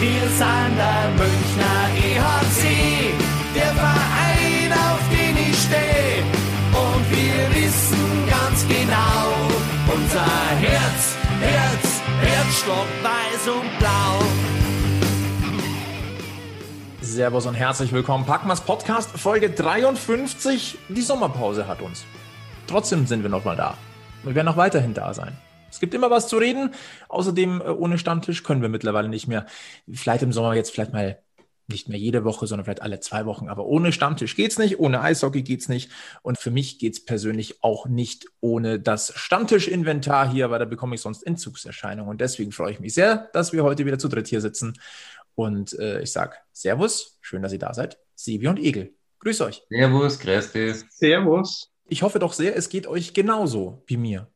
Wir sind der Münchner EHC, der Verein, auf den ich stehe. Und wir wissen ganz genau, unser Herz, Herz, Herzstock weiß und blau. Servus und herzlich willkommen. Packmas Podcast Folge 53. Die Sommerpause hat uns. Trotzdem sind wir nochmal da. Wir werden auch weiterhin da sein. Es gibt immer was zu reden. Außerdem, äh, ohne Stammtisch können wir mittlerweile nicht mehr. Vielleicht im Sommer jetzt vielleicht mal nicht mehr jede Woche, sondern vielleicht alle zwei Wochen. Aber ohne Stammtisch geht's nicht, ohne Eishockey geht's nicht. Und für mich geht's persönlich auch nicht ohne das Stammtisch-Inventar hier, weil da bekomme ich sonst Entzugserscheinungen. Und deswegen freue ich mich sehr, dass wir heute wieder zu dritt hier sitzen. Und äh, ich sage Servus, schön, dass ihr da seid. Sebi und Egel. Grüß euch. Servus, grüß dich. Servus. Ich hoffe doch sehr, es geht euch genauso wie mir.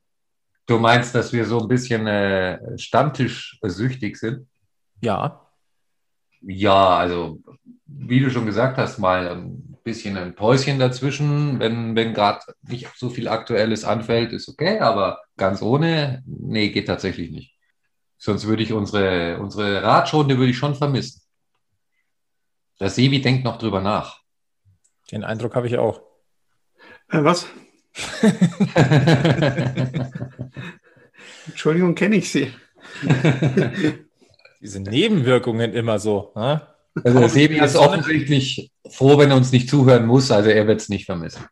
Du meinst, dass wir so ein bisschen äh, Stammtisch-süchtig sind? Ja. Ja, also wie du schon gesagt hast, mal ein bisschen ein Päuschen dazwischen, wenn, wenn gerade nicht so viel Aktuelles anfällt, ist okay, aber ganz ohne, nee, geht tatsächlich nicht. Sonst würde ich unsere, unsere Ratstunde würde ich schon vermissen. Der Sebi denkt noch drüber nach. Den Eindruck habe ich auch. Äh, was? Entschuldigung, kenne ich Sie. Diese Nebenwirkungen immer so. Ne? Also der Sebi ist offensichtlich froh, wenn er uns nicht zuhören muss, also er wird es nicht vermissen.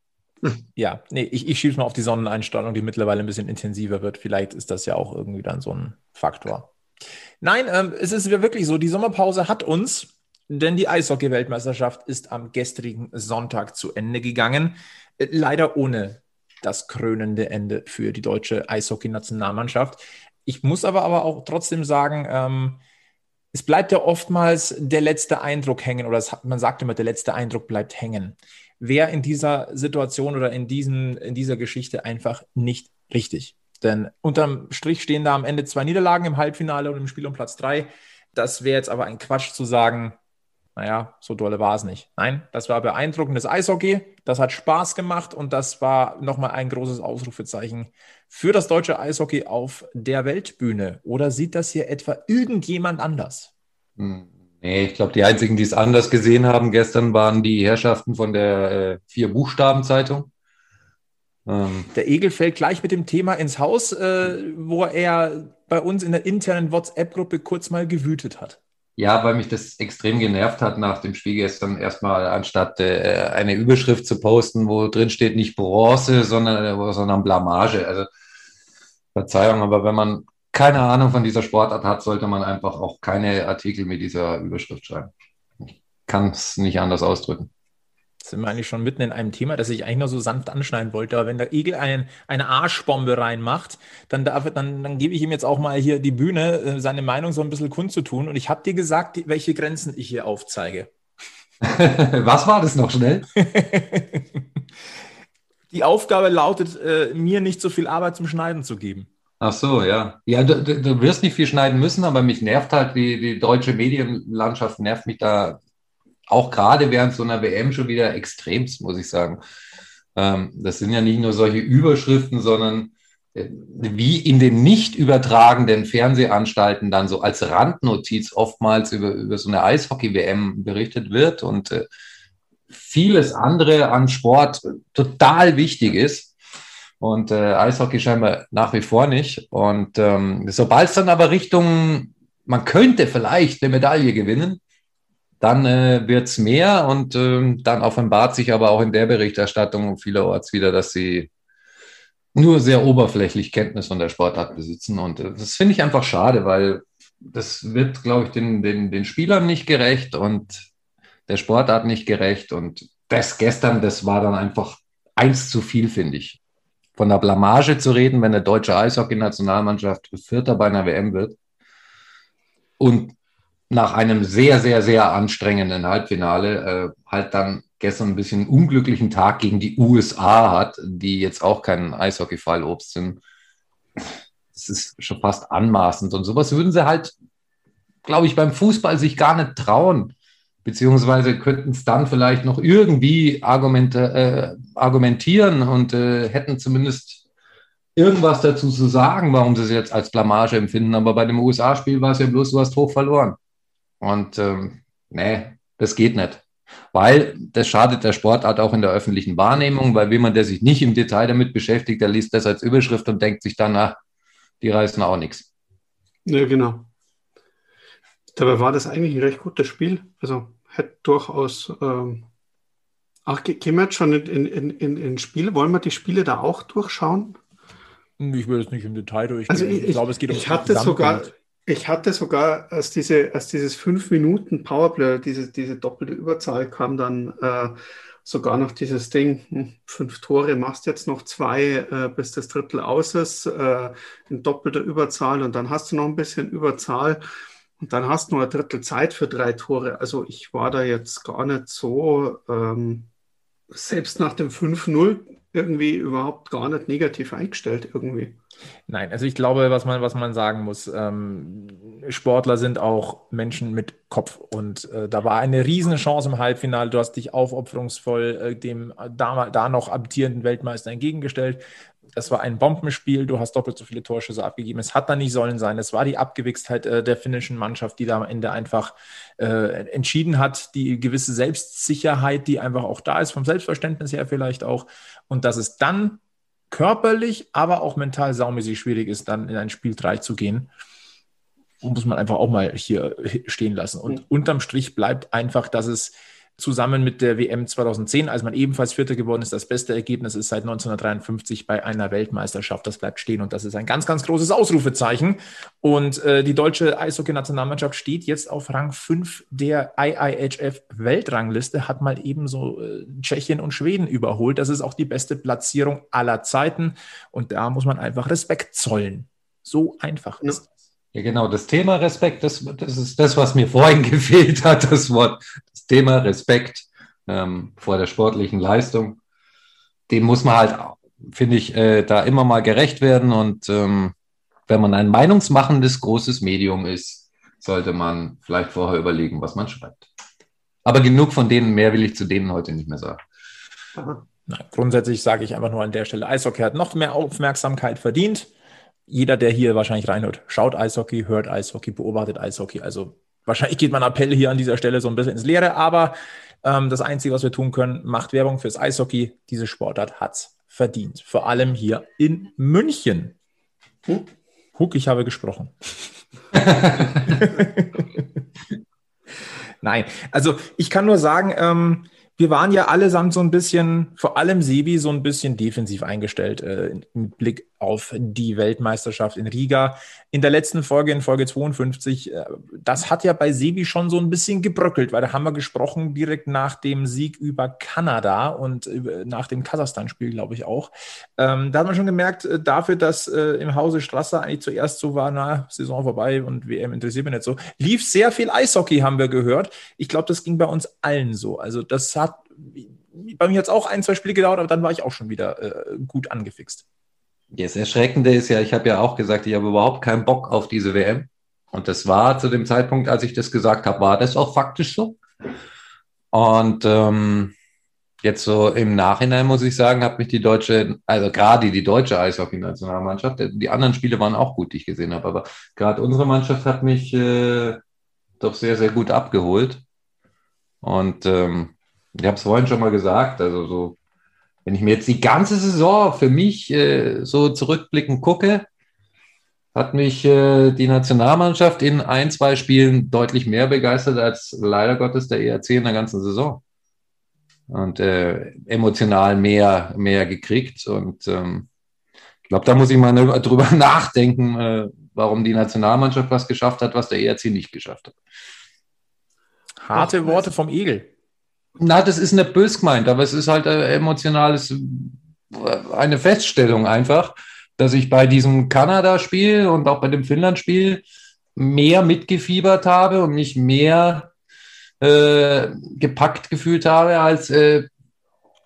Ja, nee, ich, ich schiebe mal auf die Sonneneinstrahlung, die mittlerweile ein bisschen intensiver wird. Vielleicht ist das ja auch irgendwie dann so ein Faktor. Nein, ähm, es ist wirklich so, die Sommerpause hat uns, denn die Eishockey-Weltmeisterschaft ist am gestrigen Sonntag zu Ende gegangen. Äh, leider ohne das krönende Ende für die deutsche Eishockey-Nationalmannschaft. Ich muss aber, aber auch trotzdem sagen, ähm, es bleibt ja oftmals der letzte Eindruck hängen, oder es, man sagt immer, der letzte Eindruck bleibt hängen. Wer in dieser Situation oder in, diesen, in dieser Geschichte einfach nicht richtig. Denn unterm Strich stehen da am Ende zwei Niederlagen im Halbfinale und im Spiel um Platz drei. Das wäre jetzt aber ein Quatsch zu sagen, naja, so dolle war es nicht. Nein, das war beeindruckendes Eishockey. Das hat Spaß gemacht und das war nochmal ein großes Ausrufezeichen für das deutsche Eishockey auf der Weltbühne. Oder sieht das hier etwa irgendjemand anders? Hm, nee, ich glaube, die einzigen, die es anders gesehen haben gestern, waren die Herrschaften von der äh, Vier-Buchstaben-Zeitung. Ähm. Der Egel fällt gleich mit dem Thema ins Haus, äh, wo er bei uns in der internen WhatsApp-Gruppe kurz mal gewütet hat. Ja, weil mich das extrem genervt hat nach dem Spiel gestern erstmal, anstatt äh, eine Überschrift zu posten, wo drin steht nicht Bronze, sondern, äh, sondern Blamage. Also Verzeihung, aber wenn man keine Ahnung von dieser Sportart hat, sollte man einfach auch keine Artikel mit dieser Überschrift schreiben. Ich kann es nicht anders ausdrücken sind wir eigentlich schon mitten in einem Thema, das ich eigentlich nur so sanft anschneiden wollte. Aber wenn der Igel einen, eine Arschbombe reinmacht, dann, darf, dann, dann gebe ich ihm jetzt auch mal hier die Bühne, äh, seine Meinung so ein bisschen kundzutun. Und ich habe dir gesagt, welche Grenzen ich hier aufzeige. Was war das noch schnell? die Aufgabe lautet, äh, mir nicht so viel Arbeit zum Schneiden zu geben. Ach so, ja. Ja, du, du, wirst nicht viel schneiden müssen, aber mich nervt halt, die, die deutsche Medienlandschaft nervt mich da auch gerade während so einer WM schon wieder extremst, muss ich sagen. Ähm, das sind ja nicht nur solche Überschriften, sondern äh, wie in den nicht übertragenden Fernsehanstalten dann so als Randnotiz oftmals über, über so eine Eishockey-WM berichtet wird und äh, vieles andere an Sport total wichtig ist. Und äh, Eishockey scheinbar nach wie vor nicht. Und ähm, sobald es dann aber Richtung, man könnte vielleicht eine Medaille gewinnen, dann äh, wird es mehr und äh, dann offenbart sich aber auch in der Berichterstattung vielerorts wieder, dass sie nur sehr oberflächlich Kenntnis von der Sportart besitzen. Und äh, das finde ich einfach schade, weil das wird, glaube ich, den, den, den Spielern nicht gerecht und der Sportart nicht gerecht. Und das gestern, das war dann einfach eins zu viel, finde ich. Von der Blamage zu reden, wenn eine deutsche Eishockey-Nationalmannschaft Vierter bei einer WM wird. Und nach einem sehr, sehr, sehr anstrengenden Halbfinale äh, halt dann gestern ein bisschen unglücklichen Tag gegen die USA hat, die jetzt auch kein Eishockey-Fallobst sind. Das ist schon fast anmaßend und sowas würden sie halt, glaube ich, beim Fußball sich gar nicht trauen. Beziehungsweise könnten es dann vielleicht noch irgendwie äh, argumentieren und äh, hätten zumindest irgendwas dazu zu sagen, warum sie es jetzt als Blamage empfinden. Aber bei dem USA-Spiel war es ja bloß, du hast hoch verloren. Und ähm, nee, das geht nicht. Weil das schadet der Sportart auch in der öffentlichen Wahrnehmung, weil jemand, der sich nicht im Detail damit beschäftigt, der liest das als Überschrift und denkt sich dann, ach, die reißen auch nichts. Ja, genau. Dabei war das eigentlich ein recht gutes Spiel. Also hätte durchaus. Ähm Ach, gehen wir jetzt schon in, in, in, in Spiel? Wollen wir die Spiele da auch durchschauen? Ich würde es nicht im Detail durchgehen. Also ich, ich glaube, es geht um ich hatte sogar, Ich hatte sogar, als, diese, als dieses 5 Minuten Powerplay, diese, diese doppelte Überzahl kam, dann äh, sogar noch dieses Ding, hm, fünf Tore, machst jetzt noch zwei, äh, bis das Drittel aus ist, äh, in doppelter Überzahl und dann hast du noch ein bisschen Überzahl. Und dann hast du nur ein Drittel Zeit für drei Tore. Also ich war da jetzt gar nicht so, ähm, selbst nach dem 5-0 irgendwie überhaupt gar nicht negativ eingestellt irgendwie. Nein, also ich glaube, was man, was man sagen muss, ähm, Sportler sind auch Menschen mit Kopf und äh, da war eine riesen Chance im Halbfinale. Du hast dich aufopferungsvoll äh, dem da, da noch amtierenden Weltmeister entgegengestellt das war ein Bombenspiel, du hast doppelt so viele Torschüsse abgegeben. Es hat da nicht sollen sein. Es war die Abgewichstheit äh, der finnischen Mannschaft, die da am Ende einfach äh, entschieden hat, die gewisse Selbstsicherheit, die einfach auch da ist, vom Selbstverständnis her vielleicht auch. Und dass es dann körperlich, aber auch mental saumäßig schwierig ist, dann in ein Spiel 3 zu gehen, muss man einfach auch mal hier stehen lassen. Und unterm Strich bleibt einfach, dass es zusammen mit der WM 2010, als man ebenfalls Vierter geworden ist, das beste Ergebnis ist seit 1953 bei einer Weltmeisterschaft. Das bleibt stehen und das ist ein ganz, ganz großes Ausrufezeichen. Und äh, die deutsche Eishockey-Nationalmannschaft steht jetzt auf Rang 5 der IIHF-Weltrangliste, hat mal ebenso äh, Tschechien und Schweden überholt. Das ist auch die beste Platzierung aller Zeiten und da muss man einfach Respekt zollen. So einfach ist das. Ja, genau, das Thema Respekt, das, das ist das, was mir vorhin gefehlt hat, das Wort, das Thema Respekt ähm, vor der sportlichen Leistung. Dem muss man halt, finde ich, äh, da immer mal gerecht werden. Und ähm, wenn man ein meinungsmachendes großes Medium ist, sollte man vielleicht vorher überlegen, was man schreibt. Aber genug von denen, mehr will ich zu denen heute nicht mehr sagen. Na, grundsätzlich sage ich einfach nur an der Stelle, Eishockey hat noch mehr Aufmerksamkeit verdient jeder, der hier wahrscheinlich reinhört, schaut Eishockey, hört Eishockey, beobachtet Eishockey. Also wahrscheinlich geht mein Appell hier an dieser Stelle so ein bisschen ins Leere, aber ähm, das Einzige, was wir tun können, macht Werbung fürs Eishockey. Diese Sportart hat's verdient. Vor allem hier in München. Huck, Huck ich habe gesprochen. Nein, also ich kann nur sagen, ähm, wir waren ja allesamt so ein bisschen, vor allem Sebi, so ein bisschen defensiv eingestellt äh, mit Blick auf die Weltmeisterschaft in Riga. In der letzten Folge, in Folge 52, äh, das hat ja bei Sebi schon so ein bisschen gebröckelt, weil da haben wir gesprochen direkt nach dem Sieg über Kanada und äh, nach dem Kasachstan-Spiel, glaube ich auch. Ähm, da hat man schon gemerkt, äh, dafür, dass äh, im Hause Strasser eigentlich zuerst so war, na, Saison vorbei und WM interessiert mich nicht so, lief sehr viel Eishockey, haben wir gehört. Ich glaube, das ging bei uns allen so. Also das hat bei mir jetzt auch ein, zwei Spiele gedauert, aber dann war ich auch schon wieder äh, gut angefixt. Das Erschreckende ist ja, ich habe ja auch gesagt, ich habe überhaupt keinen Bock auf diese WM. Und das war zu dem Zeitpunkt, als ich das gesagt habe, war das auch faktisch so. Und ähm, jetzt so im Nachhinein muss ich sagen, hat mich die deutsche, also gerade die deutsche Eishockey-Nationalmannschaft, die anderen Spiele waren auch gut, die ich gesehen habe, aber gerade unsere Mannschaft hat mich äh, doch sehr, sehr gut abgeholt. Und ähm, ich habe es vorhin schon mal gesagt, also so, wenn ich mir jetzt die ganze Saison für mich äh, so zurückblickend gucke, hat mich äh, die Nationalmannschaft in ein, zwei Spielen deutlich mehr begeistert als leider Gottes der ERC in der ganzen Saison. Und äh, emotional mehr, mehr gekriegt. Und ähm, ich glaube, da muss ich mal drüber nachdenken, äh, warum die Nationalmannschaft was geschafft hat, was der ERC nicht geschafft hat. Harte Worte vom Igel. Na, das ist nicht bös gemeint, aber es ist halt ein emotionales, eine Feststellung einfach, dass ich bei diesem Kanada-Spiel und auch bei dem Finnland-Spiel mehr mitgefiebert habe und mich mehr äh, gepackt gefühlt habe als äh,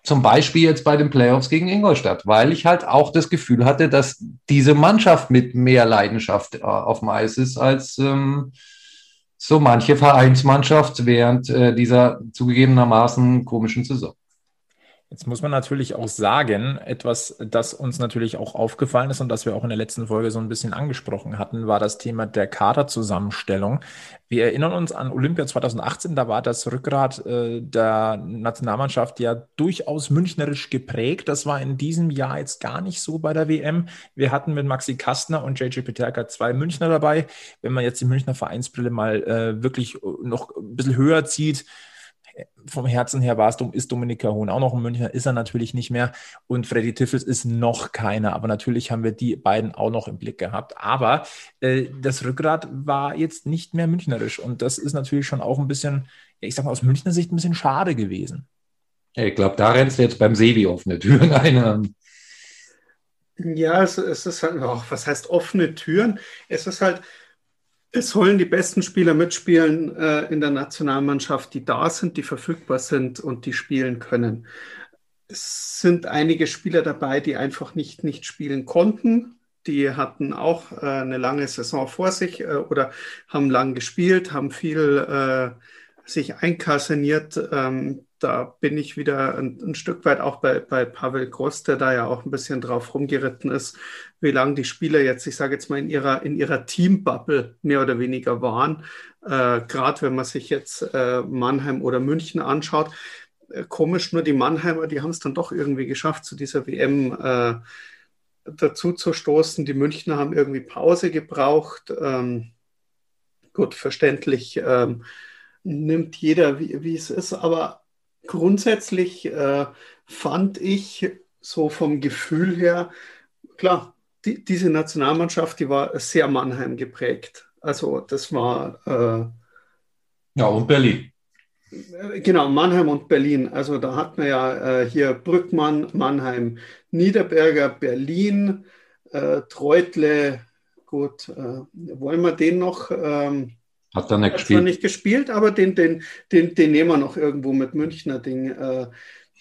zum Beispiel jetzt bei den Playoffs gegen Ingolstadt, weil ich halt auch das Gefühl hatte, dass diese Mannschaft mit mehr Leidenschaft äh, auf dem Eis ist als ähm, so manche Vereinsmannschaft während äh, dieser zugegebenermaßen komischen Saison. Jetzt muss man natürlich auch sagen, etwas, das uns natürlich auch aufgefallen ist und das wir auch in der letzten Folge so ein bisschen angesprochen hatten, war das Thema der Kaderzusammenstellung. Wir erinnern uns an Olympia 2018, da war das Rückgrat äh, der Nationalmannschaft ja durchaus münchnerisch geprägt. Das war in diesem Jahr jetzt gar nicht so bei der WM. Wir hatten mit Maxi Kastner und JJ Peterka zwei Münchner dabei. Wenn man jetzt die Münchner Vereinsbrille mal äh, wirklich noch ein bisschen höher zieht, vom Herzen her war es, ist Dominika Hohn auch noch ein Münchner, ist er natürlich nicht mehr. Und Freddy Tiffels ist noch keiner. Aber natürlich haben wir die beiden auch noch im Blick gehabt. Aber äh, das Rückgrat war jetzt nicht mehr münchnerisch. Und das ist natürlich schon auch ein bisschen, ja, ich sag mal, aus Münchner Sicht ein bisschen schade gewesen. Ich glaube, da rennst du jetzt beim Sevi offene Türen ein. Ja, es, es ist halt, auch, was heißt offene Türen? Es ist halt, es sollen die besten Spieler mitspielen äh, in der Nationalmannschaft, die da sind, die verfügbar sind und die spielen können. Es sind einige Spieler dabei, die einfach nicht, nicht spielen konnten. Die hatten auch äh, eine lange Saison vor sich äh, oder haben lang gespielt, haben viel äh, sich einkaserniert. Ähm, da bin ich wieder ein, ein, Stück weit auch bei, bei Pavel Gross, der da ja auch ein bisschen drauf rumgeritten ist, wie lange die Spieler jetzt, ich sage jetzt mal, in ihrer, in ihrer Teambubble mehr oder weniger waren. Äh, Gerade wenn man sich jetzt äh, Mannheim oder München anschaut. Äh, komisch, nur die Mannheimer, die haben es dann doch irgendwie geschafft, zu dieser WM äh, dazu zu stoßen. Die Münchner haben irgendwie Pause gebraucht. Ähm, gut, verständlich ähm, nimmt jeder, wie, wie es ist, aber grundsätzlich äh, fand ich so vom Gefühl her, klar, die, diese Nationalmannschaft, die war sehr Mannheim geprägt. Also das war... Äh, ja, und Berlin. Genau, Mannheim und Berlin. Also da hat man ja äh, hier Brückmann, Mannheim, Niederberger, Berlin, äh, Treutle. Gut, äh, wollen wir den noch? Ähm, hat er nicht gespielt. nicht gespielt, aber den, den, den, den nehmen wir noch irgendwo mit Münchner Ding. Äh,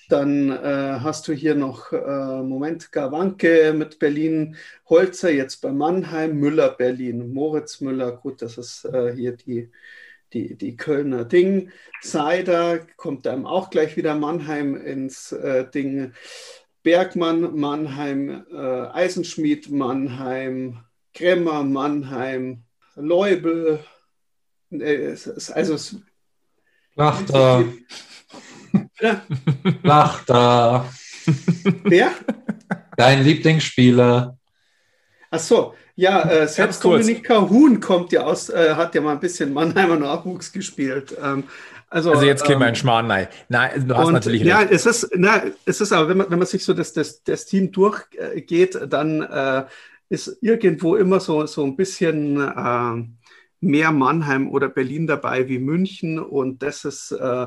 dann äh, hast du hier noch, äh, Moment, Gawanke mit Berlin, Holzer jetzt bei Mannheim, Müller Berlin, Moritz Müller, gut, das ist äh, hier die, die, die Kölner Ding. Seider kommt einem auch gleich wieder Mannheim ins äh, Ding. Bergmann, Mannheim, äh, Eisenschmied, Mannheim, Kremmer, Mannheim, Leubel, also es, Lachter. Lachter. Wer? Dein Lieblingsspieler. Ach so, ja, äh, selbst Dominika Huhn kommt ja aus, äh, hat ja mal ein bisschen Mannheimer Nachwuchs gespielt. Ähm, also, also jetzt käme ähm, ein Schmarrn, nein. Nein, du hast und, natürlich recht. Ja, es ist, na, es ist aber, wenn man, wenn man sich so das, das, das Team durchgeht, dann äh, ist irgendwo immer so, so ein bisschen äh, mehr Mannheim oder Berlin dabei wie München. Und das ist, äh,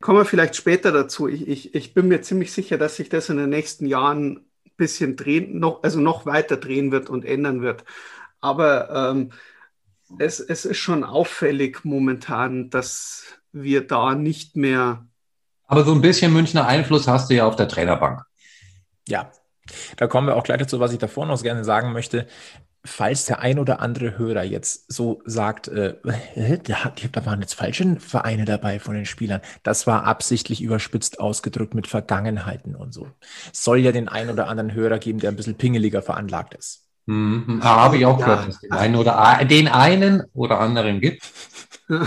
kommen wir vielleicht später dazu. Ich, ich, ich bin mir ziemlich sicher, dass sich das in den nächsten Jahren ein bisschen drehen, noch, also noch weiter drehen wird und ändern wird. Aber ähm, es, es ist schon auffällig momentan, dass wir da nicht mehr. Aber so ein bisschen Münchner Einfluss hast du ja auf der Trainerbank. Ja, da kommen wir auch gleich dazu, was ich davor noch gerne sagen möchte falls der ein oder andere Hörer jetzt so sagt, äh, da, da waren jetzt falsche Vereine dabei von den Spielern, das war absichtlich überspitzt ausgedrückt mit Vergangenheiten und so. Es soll ja den ein oder anderen Hörer geben, der ein bisschen pingeliger veranlagt ist. Mhm. Ah, habe ich auch ja. gehört, dass den einen oder den einen oder anderen gibt.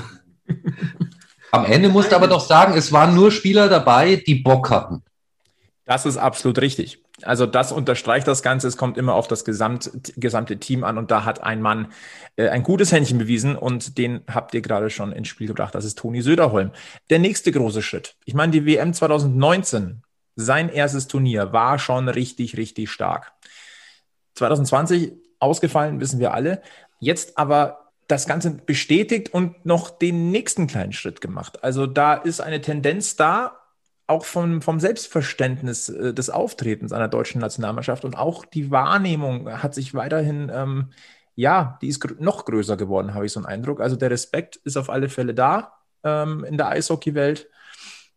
Am Ende musst du aber doch sagen, es waren nur Spieler dabei, die Bock hatten. Das ist absolut richtig. Also das unterstreicht das Ganze. Es kommt immer auf das gesamt, gesamte Team an und da hat ein Mann äh, ein gutes Händchen bewiesen und den habt ihr gerade schon ins Spiel gebracht. Das ist Toni Söderholm. Der nächste große Schritt. Ich meine, die WM 2019, sein erstes Turnier, war schon richtig, richtig stark. 2020 ausgefallen, wissen wir alle. Jetzt aber das Ganze bestätigt und noch den nächsten kleinen Schritt gemacht. Also da ist eine Tendenz da auch vom, vom Selbstverständnis äh, des Auftretens einer deutschen Nationalmannschaft und auch die Wahrnehmung hat sich weiterhin, ähm, ja, die ist gr noch größer geworden, habe ich so einen Eindruck. Also der Respekt ist auf alle Fälle da ähm, in der Eishockeywelt,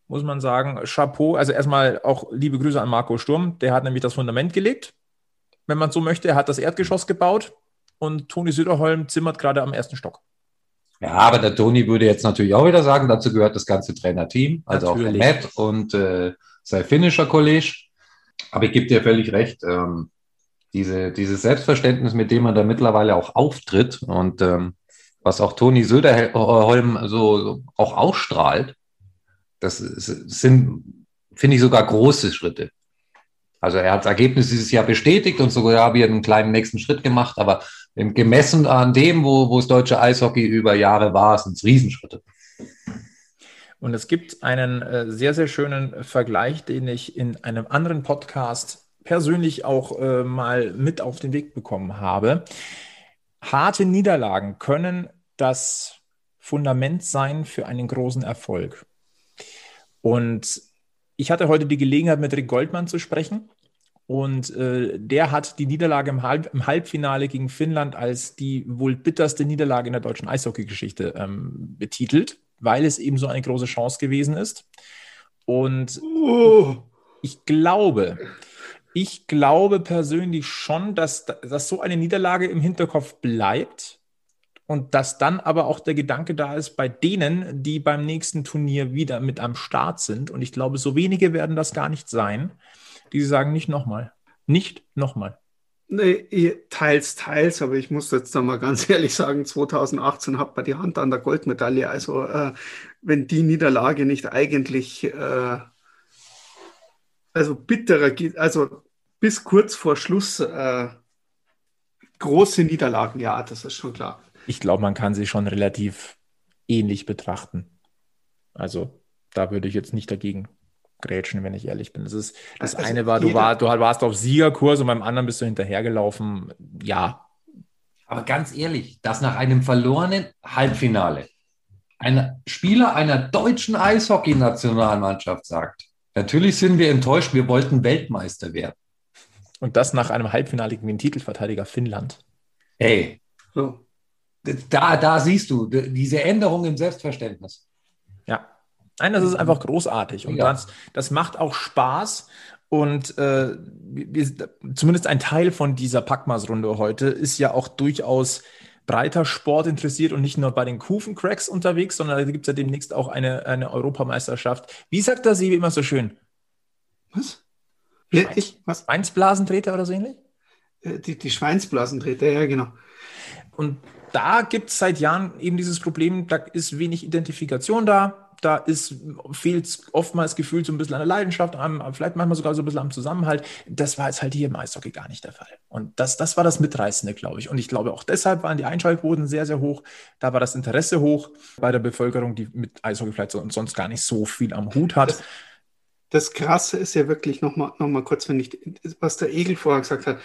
muss man sagen. Chapeau, also erstmal auch liebe Grüße an Marco Sturm, der hat nämlich das Fundament gelegt, wenn man so möchte. Er hat das Erdgeschoss gebaut und Toni Söderholm zimmert gerade am ersten Stock. Ja, aber der Toni würde jetzt natürlich auch wieder sagen, dazu gehört das ganze Trainerteam, also natürlich. auch der Matt und äh, sei finnischer Kollege. Aber ich gebe dir völlig recht. Ähm, diese, dieses Selbstverständnis, mit dem man da mittlerweile auch auftritt und ähm, was auch Toni Söderholm so, auch ausstrahlt, das sind, finde ich, sogar große Schritte. Also er hat das Ergebnis dieses Jahr bestätigt und sogar habe ich einen kleinen nächsten Schritt gemacht, aber gemessen an dem, wo, wo das deutsche Eishockey über Jahre war, sind es Riesenschritte. Und es gibt einen äh, sehr, sehr schönen Vergleich, den ich in einem anderen Podcast persönlich auch äh, mal mit auf den Weg bekommen habe. Harte Niederlagen können das Fundament sein für einen großen Erfolg. Und ich hatte heute die Gelegenheit, mit Rick Goldmann zu sprechen. Und äh, der hat die Niederlage im, Halb im, Halbfinale gegen Finnland als die wohl bitterste Niederlage in der deutschen Eishockey-Geschichte ähm, betitelt, weil es eben so eine große Chance gewesen ist. Und oh. ich glaube, ich glaube persönlich schon, dass, dass so eine Niederlage im Hinterkopf bleibt und dass dann aber auch der Gedanke da ist bei denen, die beim nächsten Turnier wieder mit am Start sind. Und ich glaube, so wenige werden das gar nicht sein, die sagen nicht nochmal. Nicht nochmal. Nee, teils, teils, aber ich muss jetzt da mal ganz ehrlich sagen, 2018 hat man die Hand an der Goldmedaille. Also äh, wenn die Niederlage nicht eigentlich äh, also bitterer geht, also bis kurz vor Schluss äh, große Niederlagen, ja, das ist schon klar ich glaube, man kann sie schon relativ ähnlich betrachten. Also da würde ich jetzt nicht dagegen grätschen, wenn ich ehrlich bin. Das, ist, das also eine war, du, war, du warst auf Siegerkurs und beim anderen bist du hinterhergelaufen. Ja. Aber ganz ehrlich, dass nach einem verlorenen Halbfinale ein Spieler einer deutschen Eishockey-Nationalmannschaft sagt, natürlich sind wir enttäuscht, wir wollten Weltmeister werden. Und das nach einem Halbfinale gegen den Titelverteidiger Finnland. Ey, so da, da siehst du diese Änderung im Selbstverständnis. Ja. Nein, das ist einfach großartig. Und ja. das, das macht auch Spaß. Und äh, wir, zumindest ein Teil von dieser Packmas-Runde heute ist ja auch durchaus breiter Sport interessiert und nicht nur bei den Kufen-Cracks unterwegs, sondern da gibt es ja demnächst auch eine, eine Europameisterschaft. Wie sagt der Sie immer so schön? Was? Schweins, ich, was? Schweinsblasentreter oder so ähnlich? Äh, die, die Schweinsblasentreter, ja, genau. Und da gibt es seit Jahren eben dieses Problem, da ist wenig Identifikation da. Da ist, fehlt oftmals gefühlt so ein bisschen an der Leidenschaft, am, vielleicht manchmal sogar so ein bisschen am Zusammenhalt. Das war jetzt halt hier im Eishockey gar nicht der Fall. Und das, das war das Mitreißende, glaube ich. Und ich glaube, auch deshalb waren die Einschaltquoten sehr, sehr hoch. Da war das Interesse hoch bei der Bevölkerung, die mit Eishockey vielleicht sonst gar nicht so viel am Hut hat. Das, das Krasse ist ja wirklich nochmal noch mal kurz, wenn ich, was der Egel vorher gesagt hat,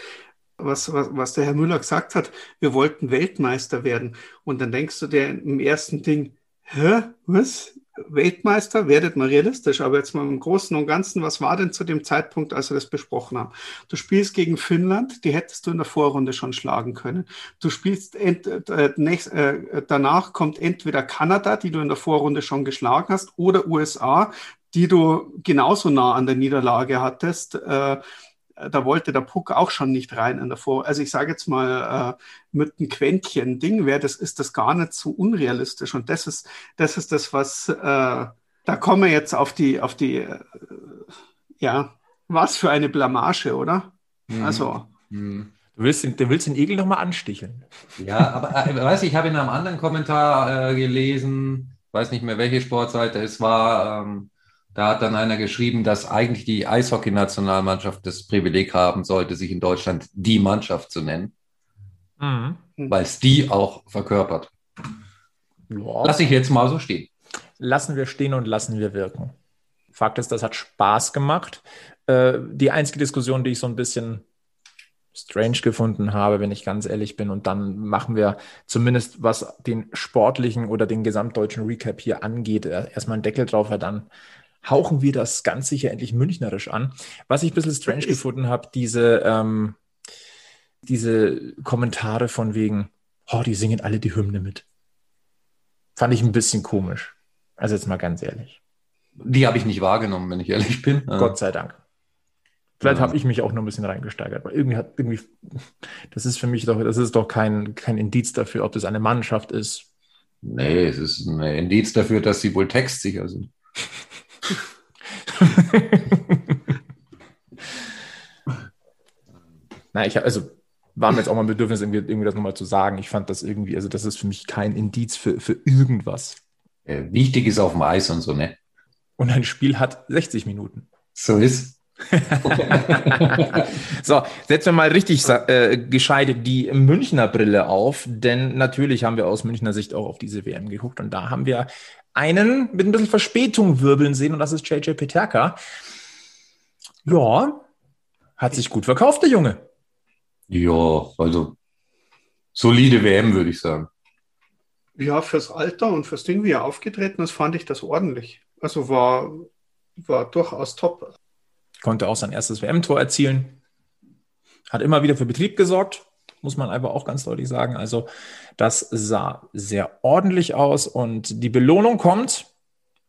was, was, was der Herr Müller gesagt hat, wir wollten Weltmeister werden. Und dann denkst du dir im ersten Ding, hä, was? Weltmeister, werdet mal realistisch, aber jetzt mal im Großen und Ganzen, was war denn zu dem Zeitpunkt, als wir das besprochen haben? Du spielst gegen Finnland, die hättest du in der Vorrunde schon schlagen können. Du spielst ent, äh, nächst, äh, danach kommt entweder Kanada, die du in der Vorrunde schon geschlagen hast, oder USA, die du genauso nah an der Niederlage hattest. Äh, da wollte der Puck auch schon nicht rein in der Vor. Also ich sage jetzt mal, äh, mit einem Quäntchen Ding wäre das, ist das gar nicht so unrealistisch. Und das ist, das ist das, was, äh, da kommen wir jetzt auf die, auf die, äh, ja, was für eine Blamage, oder? Mhm. Also. Mhm. Du willst, den, du willst den Egel nochmal ansticheln. Ja, aber äh, weiß ich habe in einem anderen Kommentar äh, gelesen, weiß nicht mehr, welche Sportseite es war, ähm, da hat dann einer geschrieben, dass eigentlich die Eishockey-Nationalmannschaft das Privileg haben sollte, sich in Deutschland die Mannschaft zu nennen, mhm. weil es die auch verkörpert. Ja. Lass ich jetzt mal so stehen. Lassen wir stehen und lassen wir wirken. Fakt ist, das hat Spaß gemacht. Äh, die einzige Diskussion, die ich so ein bisschen strange gefunden habe, wenn ich ganz ehrlich bin. Und dann machen wir zumindest, was den sportlichen oder den gesamtdeutschen Recap hier angeht, erstmal einen Deckel drauf, weil dann hauchen wir das ganz sicher endlich münchnerisch an. Was ich ein bisschen strange gefunden habe, diese, ähm, diese Kommentare von wegen, oh, die singen alle die Hymne mit. Fand ich ein bisschen komisch. Also jetzt mal ganz ehrlich. Die habe ich nicht wahrgenommen, wenn ich ehrlich bin. Gott sei Dank. Vielleicht habe ich mich auch nur ein bisschen reingesteigert, weil irgendwie hat irgendwie, das ist für mich doch, das ist doch kein, kein Indiz dafür, ob das eine Mannschaft ist. Nee, es ist ein Indiz dafür, dass sie wohl textsicher sind. Na, ich also war mir jetzt auch mal ein Bedürfnis, irgendwie, irgendwie das nochmal zu sagen. Ich fand das irgendwie, also das ist für mich kein Indiz für, für irgendwas. Äh, wichtig ist auf dem Eis und so, ne? Und ein Spiel hat 60 Minuten. So ist. so, setzen wir mal richtig äh, gescheit die Münchner Brille auf, denn natürlich haben wir aus Münchner Sicht auch auf diese WM geguckt und da haben wir einen mit ein bisschen Verspätung wirbeln sehen und das ist JJ Peterka. Ja, hat sich gut verkauft, der Junge. Ja, also solide WM, würde ich sagen. Ja, fürs Alter und fürs Ding, wie er aufgetreten ist, fand ich das ordentlich. Also war, war durchaus top. Konnte auch sein erstes WM-Tor erzielen. Hat immer wieder für Betrieb gesorgt, muss man einfach auch ganz deutlich sagen. Also das sah sehr ordentlich aus und die Belohnung kommt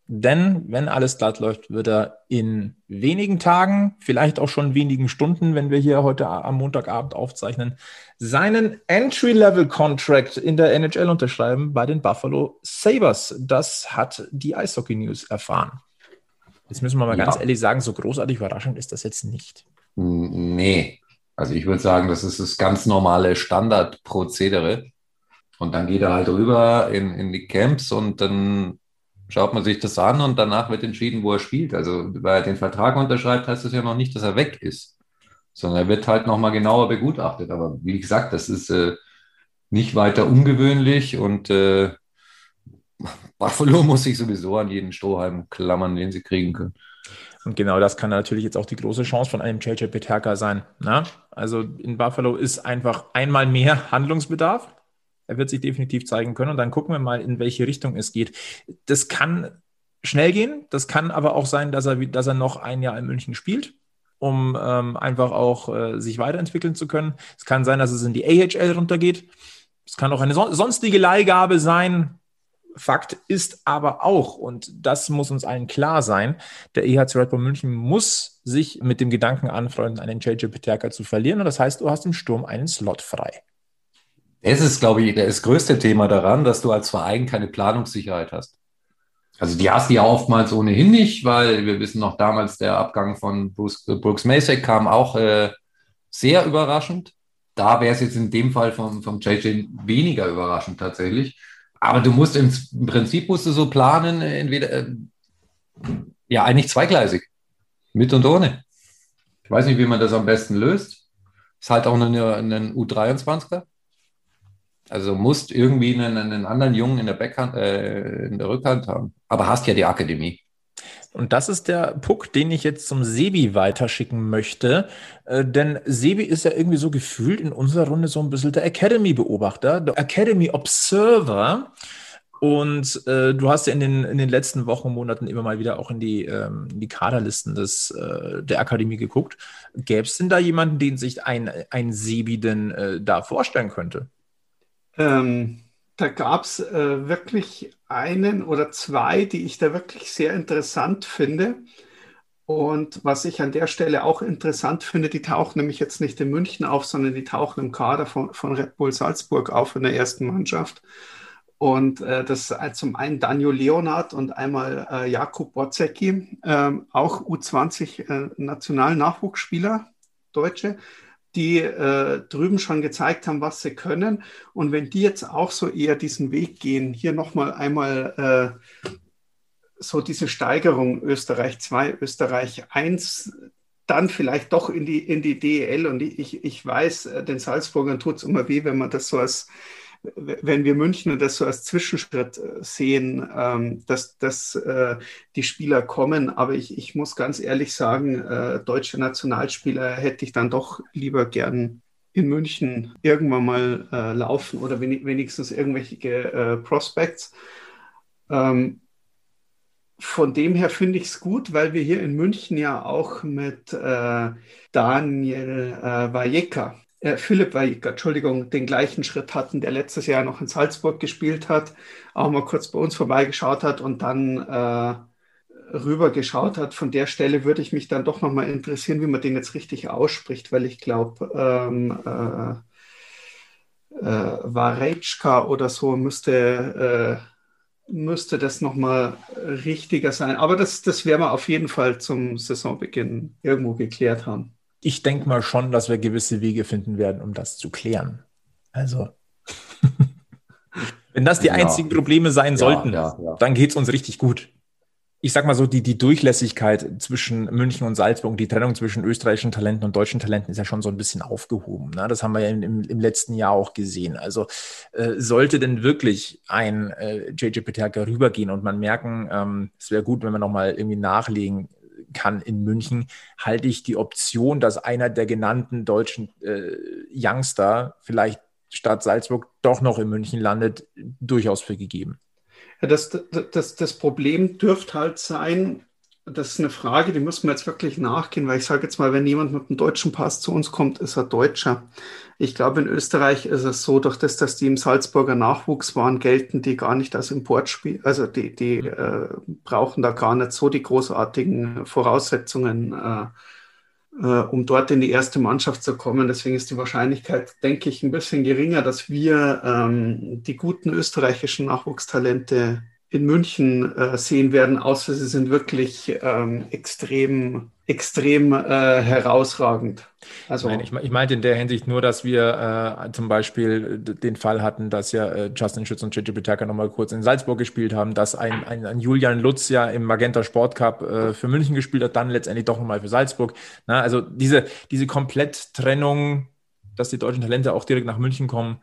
denn wenn alles glatt läuft, wird er in wenigen Tagen, vielleicht auch schon wenigen Stunden, wenn wir hier heute am Montagabend aufzeichnen, seinen Entry-Level-Contract in der NHL unterschreiben bei den Buffalo Sabres. Das hat die Eishockey News erfahren. Jetzt müssen wir mal ja. ganz ehrlich sagen, so großartig überraschend ist das jetzt nicht. Nee. Also ich würde sagen, das ist das ganz normale Standardprozedere. Und dann geht er halt rüber in, in die Camps und dann schaut man sich das an und danach wird entschieden, wo er spielt. Also, weil er den Vertrag unterschreibt, heißt das ja noch nicht, dass er weg ist, sondern er wird halt nochmal genauer begutachtet. Aber wie gesagt, das ist äh, nicht weiter ungewöhnlich und äh, Buffalo muss sich sowieso an jeden Strohhalm klammern, den sie kriegen können. Und genau das kann natürlich jetzt auch die große Chance von einem JJ Peterka sein. Ne? Also in Buffalo ist einfach einmal mehr Handlungsbedarf. Er wird sich definitiv zeigen können und dann gucken wir mal, in welche Richtung es geht. Das kann schnell gehen. Das kann aber auch sein, dass er, dass er noch ein Jahr in München spielt, um ähm, einfach auch äh, sich weiterentwickeln zu können. Es kann sein, dass es in die AHL runtergeht. Es kann auch eine son sonstige Leihgabe sein. Fakt ist aber auch, und das muss uns allen klar sein, der EHC Red Bull München muss sich mit dem Gedanken anfreunden, einen JJ Peterka zu verlieren. Und das heißt, du hast im Sturm einen Slot frei. Es ist, glaube ich, das größte Thema daran, dass du als Verein keine Planungssicherheit hast. Also die hast du ja oftmals ohnehin nicht, weil wir wissen noch damals, der Abgang von Bruce, Brooks Masek kam auch äh, sehr überraschend. Da wäre es jetzt in dem Fall vom, vom JJ weniger überraschend tatsächlich. Aber du musst im, Prinzip musst du so planen, entweder äh, ja eigentlich zweigleisig. Mit und ohne. Ich weiß nicht, wie man das am besten löst. Ist halt auch eine, eine U23er. Also musst irgendwie einen, einen anderen Jungen in der, Backhand, äh, in der Rückhand haben. Aber hast ja die Akademie. Und das ist der Puck, den ich jetzt zum Sebi weiterschicken möchte. Äh, denn Sebi ist ja irgendwie so gefühlt in unserer Runde so ein bisschen der Academy-Beobachter, der Academy-Observer. Und äh, du hast ja in den, in den letzten Wochen, Monaten immer mal wieder auch in die, ähm, in die Kaderlisten des, äh, der Akademie geguckt. Gäbe es denn da jemanden, den sich ein, ein Sebi denn äh, da vorstellen könnte? Ähm, da gab es äh, wirklich einen oder zwei, die ich da wirklich sehr interessant finde. Und was ich an der Stelle auch interessant finde, die tauchen nämlich jetzt nicht in München auf, sondern die tauchen im Kader von, von Red Bull Salzburg auf in der ersten Mannschaft. Und äh, das ist zum einen Daniel Leonard und einmal äh, Jakub Borzecki, äh, auch U20 äh, Nationalnachwuchsspieler, Deutsche die äh, drüben schon gezeigt haben, was sie können. Und wenn die jetzt auch so eher diesen Weg gehen, hier nochmal einmal äh, so diese Steigerung Österreich 2, Österreich 1, dann vielleicht doch in die, in die DEL. Und ich, ich weiß, äh, den Salzburgern tut es immer weh, wenn man das so als wenn wir München das so als Zwischenschritt äh, sehen, ähm, dass, dass äh, die Spieler kommen. Aber ich, ich muss ganz ehrlich sagen, äh, deutsche Nationalspieler hätte ich dann doch lieber gern in München irgendwann mal äh, laufen oder wenigstens irgendwelche äh, Prospects. Ähm, von dem her finde ich es gut, weil wir hier in München ja auch mit äh, Daniel äh, Valleca äh, Philipp Weig, Entschuldigung, den gleichen Schritt hatten, der letztes Jahr noch in Salzburg gespielt hat, auch mal kurz bei uns vorbeigeschaut hat und dann äh, rüber hat. Von der Stelle würde ich mich dann doch nochmal interessieren, wie man den jetzt richtig ausspricht, weil ich glaube, ähm, äh, äh, Wareczka oder so müsste, müsste das nochmal richtiger sein. Aber das, das werden wir auf jeden Fall zum Saisonbeginn irgendwo geklärt haben. Ich denke mal schon, dass wir gewisse Wege finden werden, um das zu klären. Also, wenn das die ja. einzigen Probleme sein sollten, ja, ja, dann geht es uns richtig gut ich sag mal so, die, die Durchlässigkeit zwischen München und Salzburg, die Trennung zwischen österreichischen Talenten und deutschen Talenten ist ja schon so ein bisschen aufgehoben. Ne? Das haben wir ja im, im letzten Jahr auch gesehen. Also äh, sollte denn wirklich ein äh, JJ Peterka rübergehen und man merken, ähm, es wäre gut, wenn man nochmal irgendwie nachlegen kann in München, halte ich die Option, dass einer der genannten deutschen äh, Youngster vielleicht statt Salzburg doch noch in München landet, durchaus für gegeben. Ja, das, das, das Problem dürfte halt sein, das ist eine Frage, die müssen wir jetzt wirklich nachgehen, weil ich sage jetzt mal, wenn jemand mit einem deutschen Pass zu uns kommt, ist er Deutscher. Ich glaube, in Österreich ist es so, durch das, dass die im Salzburger Nachwuchs waren, gelten die gar nicht als Importspiel, also die, die äh, brauchen da gar nicht so die großartigen Voraussetzungen, äh, äh, um dort in die erste Mannschaft zu kommen. Deswegen ist die Wahrscheinlichkeit, denke ich, ein bisschen geringer, dass wir ähm, die guten österreichischen Nachwuchstalente in München äh, sehen werden, außer sie sind wirklich ähm, extrem, extrem äh, herausragend. Also, Nein, ich, ich meinte in der Hinsicht nur, dass wir äh, zum Beispiel den Fall hatten, dass ja äh, Justin Schütz und Gigi Pitaka nochmal kurz in Salzburg gespielt haben, dass ein, ein, ein Julian Lutz ja im Magenta Sport Cup äh, für München gespielt hat, dann letztendlich doch nochmal für Salzburg. Na, also diese, diese Kompletttrennung, dass die deutschen Talente auch direkt nach München kommen,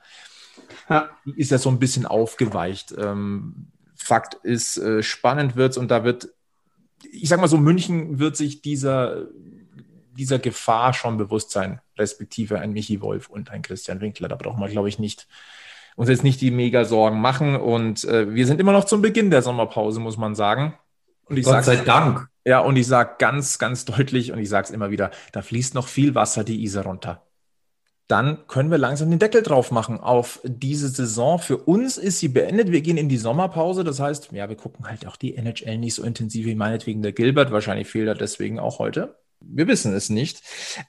ja. ist ja so ein bisschen aufgeweicht. Ähm, Fakt ist, äh, spannend wird und da wird, ich sag mal so, München wird sich dieser, dieser Gefahr schon bewusst sein, respektive ein Michi Wolf und ein Christian Winkler. Da brauchen wir, glaube ich, nicht uns jetzt nicht die mega Sorgen machen. Und äh, wir sind immer noch zum Beginn der Sommerpause, muss man sagen. Und ich Gott sei Dank. Ja, und ich sage ganz, ganz deutlich, und ich sage es immer wieder, da fließt noch viel Wasser die Isar runter dann können wir langsam den Deckel drauf machen auf diese Saison. Für uns ist sie beendet. Wir gehen in die Sommerpause. Das heißt, ja, wir gucken halt auch die NHL nicht so intensiv wie meinetwegen der Gilbert. Wahrscheinlich fehlt er deswegen auch heute. Wir wissen es nicht.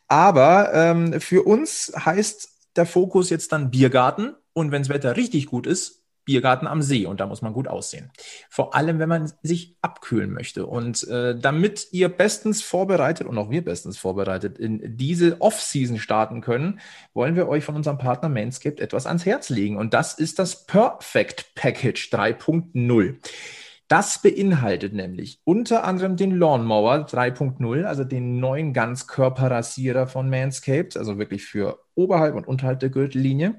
Aber ähm, für uns heißt der Fokus jetzt dann Biergarten. Und wenn das Wetter richtig gut ist, Biergarten am See und da muss man gut aussehen. Vor allem, wenn man sich abkühlen möchte. Und äh, damit ihr bestens vorbereitet und auch wir bestens vorbereitet in diese Off-Season starten können, wollen wir euch von unserem Partner Manscaped etwas ans Herz legen. Und das ist das Perfect Package 3.0. Das beinhaltet nämlich unter anderem den Lawnmower 3.0, also den neuen Ganzkörperrasierer von Manscaped, also wirklich für oberhalb und unterhalb der Gürtellinie.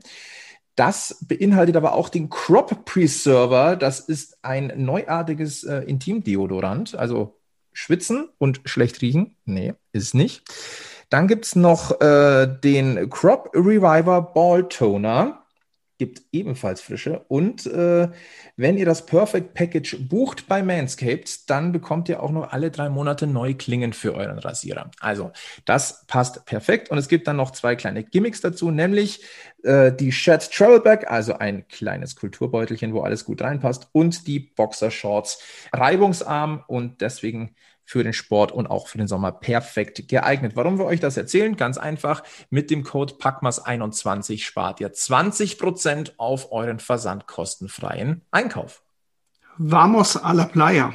Das beinhaltet aber auch den Crop Preserver. Das ist ein neuartiges äh, Intimdeodorant. Also schwitzen und schlecht riechen? Nee, ist nicht. Dann gibt es noch äh, den Crop Reviver Ball Toner gibt ebenfalls Frische. Und äh, wenn ihr das Perfect Package bucht bei Manscaped, dann bekommt ihr auch noch alle drei Monate neue Klingen für euren Rasierer. Also das passt perfekt. Und es gibt dann noch zwei kleine Gimmicks dazu, nämlich äh, die Shed Travel Bag, also ein kleines Kulturbeutelchen, wo alles gut reinpasst, und die Boxer Shorts reibungsarm und deswegen für den Sport und auch für den Sommer perfekt geeignet. Warum wir euch das erzählen? Ganz einfach. Mit dem Code PACMAS21 spart ihr 20% auf euren versandkostenfreien Einkauf. Vamos a la playa.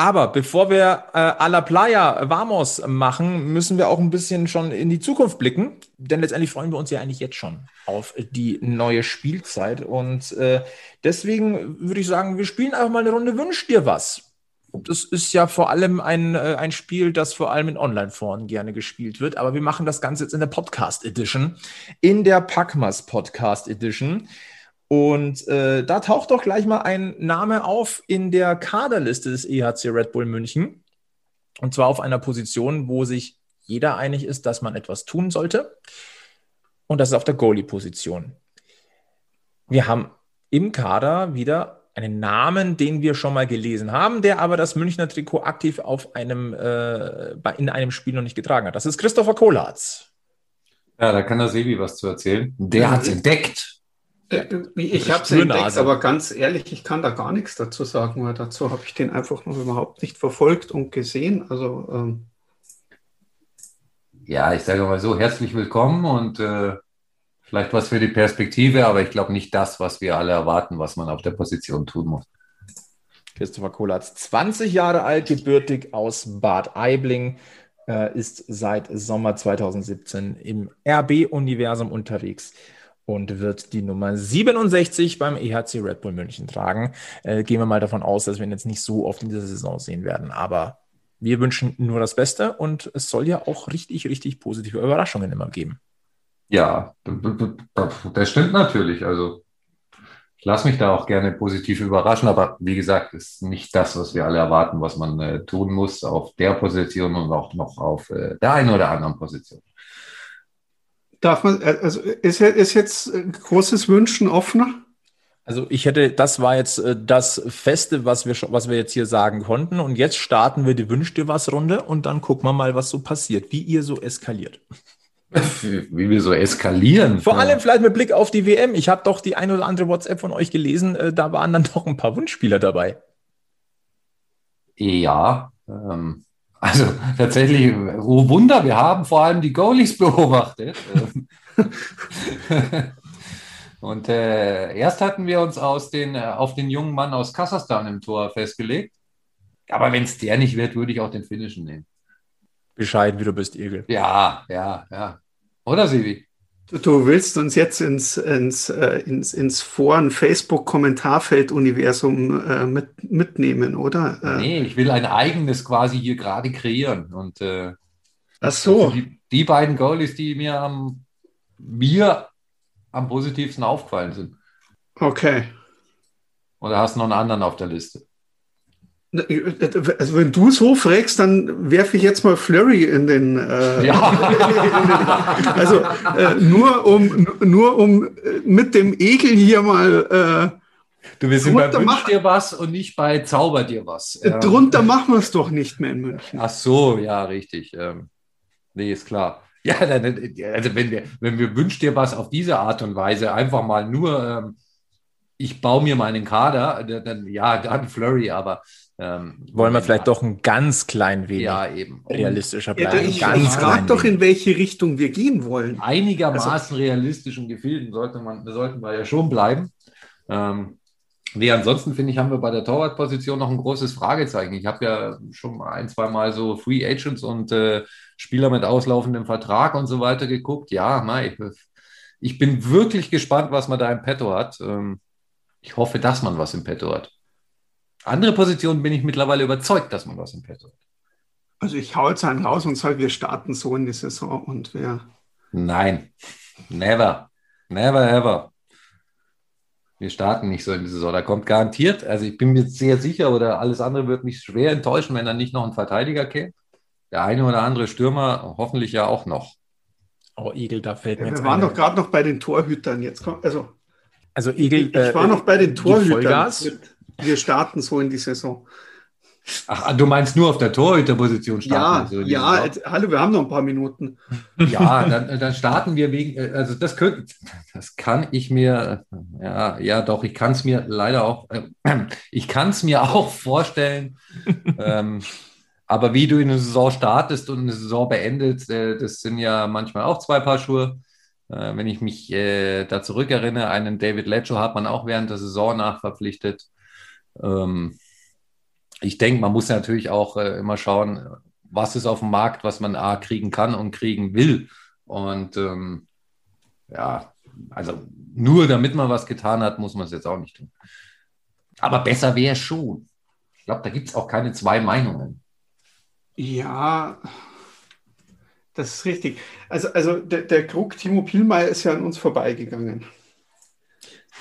Aber bevor wir äh, a la playa Vamos machen, müssen wir auch ein bisschen schon in die Zukunft blicken. Denn letztendlich freuen wir uns ja eigentlich jetzt schon auf die neue Spielzeit. Und äh, deswegen würde ich sagen, wir spielen einfach mal eine Runde Wünsch dir was das ist ja vor allem ein, äh, ein Spiel, das vor allem in Online-Foren gerne gespielt wird. Aber wir machen das Ganze jetzt in der Podcast Edition, in der Packmas Podcast Edition. Und äh, da taucht doch gleich mal ein Name auf in der Kaderliste des EHC Red Bull München. Und zwar auf einer Position, wo sich jeder einig ist, dass man etwas tun sollte. Und das ist auf der Goalie-Position. Wir haben im Kader wieder einen Namen, den wir schon mal gelesen haben, der aber das Münchner Trikot aktiv auf einem, äh, in einem Spiel noch nicht getragen hat. Das ist Christopher Kolatz. Ja, da kann der Sebi was zu erzählen. Der hat es entdeckt. Äh, ich habe es entdeckt, aber ganz ehrlich, ich kann da gar nichts dazu sagen, weil dazu habe ich den einfach noch überhaupt nicht verfolgt und gesehen. Also ähm ja, ich sage mal so, herzlich willkommen und äh, Vielleicht was für die Perspektive, aber ich glaube nicht das, was wir alle erwarten, was man auf der Position tun muss. Christopher Kolatz, 20 Jahre alt, gebürtig aus Bad Aibling, äh, ist seit Sommer 2017 im RB-Universum unterwegs und wird die Nummer 67 beim EHC Red Bull München tragen. Äh, gehen wir mal davon aus, dass wir ihn jetzt nicht so oft in dieser Saison sehen werden, aber wir wünschen nur das Beste und es soll ja auch richtig, richtig positive Überraschungen immer geben. Ja, das stimmt natürlich. Also ich lasse mich da auch gerne positiv überraschen, aber wie gesagt, ist nicht das, was wir alle erwarten, was man äh, tun muss auf der Position und auch noch auf äh, der einen oder anderen Position. Darf man, äh, also ist, ist jetzt großes Wünschen offener? Also ich hätte, das war jetzt äh, das Feste, was wir, was wir jetzt hier sagen konnten. Und jetzt starten wir die Wünsch dir was Runde und dann gucken wir mal, was so passiert, wie ihr so eskaliert. Wie wir so eskalieren. Vor allem vielleicht mit Blick auf die WM. Ich habe doch die ein oder andere WhatsApp von euch gelesen. Äh, da waren dann doch ein paar Wunschspieler dabei. Ja, ähm, also tatsächlich, oh Wunder, wir haben vor allem die Goalies beobachtet. Und äh, erst hatten wir uns aus den, äh, auf den jungen Mann aus Kasachstan im Tor festgelegt. Aber wenn es der nicht wird, würde ich auch den finnischen nehmen. Bescheiden, wie du bist, Egel. Ja, ja, ja. Oder, Sivi? Du, du willst uns jetzt ins, ins, äh, ins, ins Foren, Facebook-Kommentarfeld-Universum äh, mit, mitnehmen, oder? Äh, nee, ich will ein eigenes quasi hier gerade kreieren. Und äh, Ach so. Die, die beiden Goalies, die mir am, mir am positivsten aufgefallen sind. Okay. Oder hast du noch einen anderen auf der Liste? Also wenn du so fragst, dann werfe ich jetzt mal Flurry in den. Äh, ja. in den, also äh, nur um nur um äh, mit dem Ekel hier mal. Äh, du bist bei Wünsch dir was und nicht bei Zauber dir was. Ja. Drunter machen wir es doch nicht mehr in München. Ach so, ja, richtig. Ähm, nee, ist klar. Ja, also wenn wir, wenn wir wünscht dir was auf diese Art und Weise, einfach mal nur, ähm, ich baue mir meinen Kader, dann ja, dann Flurry, aber ähm, wollen wir vielleicht doch ein ganz klein wenig ja, eben. realistischer bleiben. Ja, ich ganz frage doch, in welche Richtung wir gehen wollen. Einigermaßen also, realistischen Gefilden sollte man, sollten wir ja schon bleiben. Ähm, nee, ansonsten finde ich, haben wir bei der Torwartposition noch ein großes Fragezeichen. Ich habe ja schon ein, zwei Mal so Free Agents und äh, Spieler mit auslaufendem Vertrag und so weiter geguckt. Ja, mei, ich bin wirklich gespannt, was man da im Petto hat. Ähm, ich hoffe, dass man was im Petto hat. Andere Positionen bin ich mittlerweile überzeugt, dass man was im Petto hat. Also ich hau jetzt einen raus und sage, wir starten so in die Saison und wir. Nein, never, never ever. Wir starten nicht so in die Saison. Da kommt garantiert, also ich bin mir sehr sicher, oder alles andere wird mich schwer enttäuschen, wenn da nicht noch ein Verteidiger käme. Der eine oder andere Stürmer hoffentlich ja auch noch. Oh, Igel, da fällt mir ja, jetzt Wir waren doch gerade noch bei den Torhütern. Jetzt kommt, also, also Igel, ich, ich war äh, noch bei den Torhütern. Wir starten so in die Saison. Ach, du meinst nur auf der Torhüterposition starten? Ja, ja Saison? hallo, wir haben noch ein paar Minuten. Ja, dann, dann starten wir wegen, also das könnte, das kann ich mir, ja, ja, doch, ich kann es mir leider auch, äh, ich kann es mir auch vorstellen, ähm, aber wie du in eine Saison startest und eine Saison beendest, äh, das sind ja manchmal auch zwei Paar Schuhe. Äh, wenn ich mich äh, da zurückerinnere, einen David Leccio hat man auch während der Saison nachverpflichtet. Ähm, ich denke, man muss natürlich auch äh, immer schauen, was ist auf dem Markt, was man A kriegen kann und kriegen will. Und ähm, ja, also nur damit man was getan hat, muss man es jetzt auch nicht tun. Aber besser wäre schon. Ich glaube, da gibt es auch keine zwei Meinungen. Ja, das ist richtig. Also, also der, der Krug Timo Pielmeier ist ja an uns vorbeigegangen.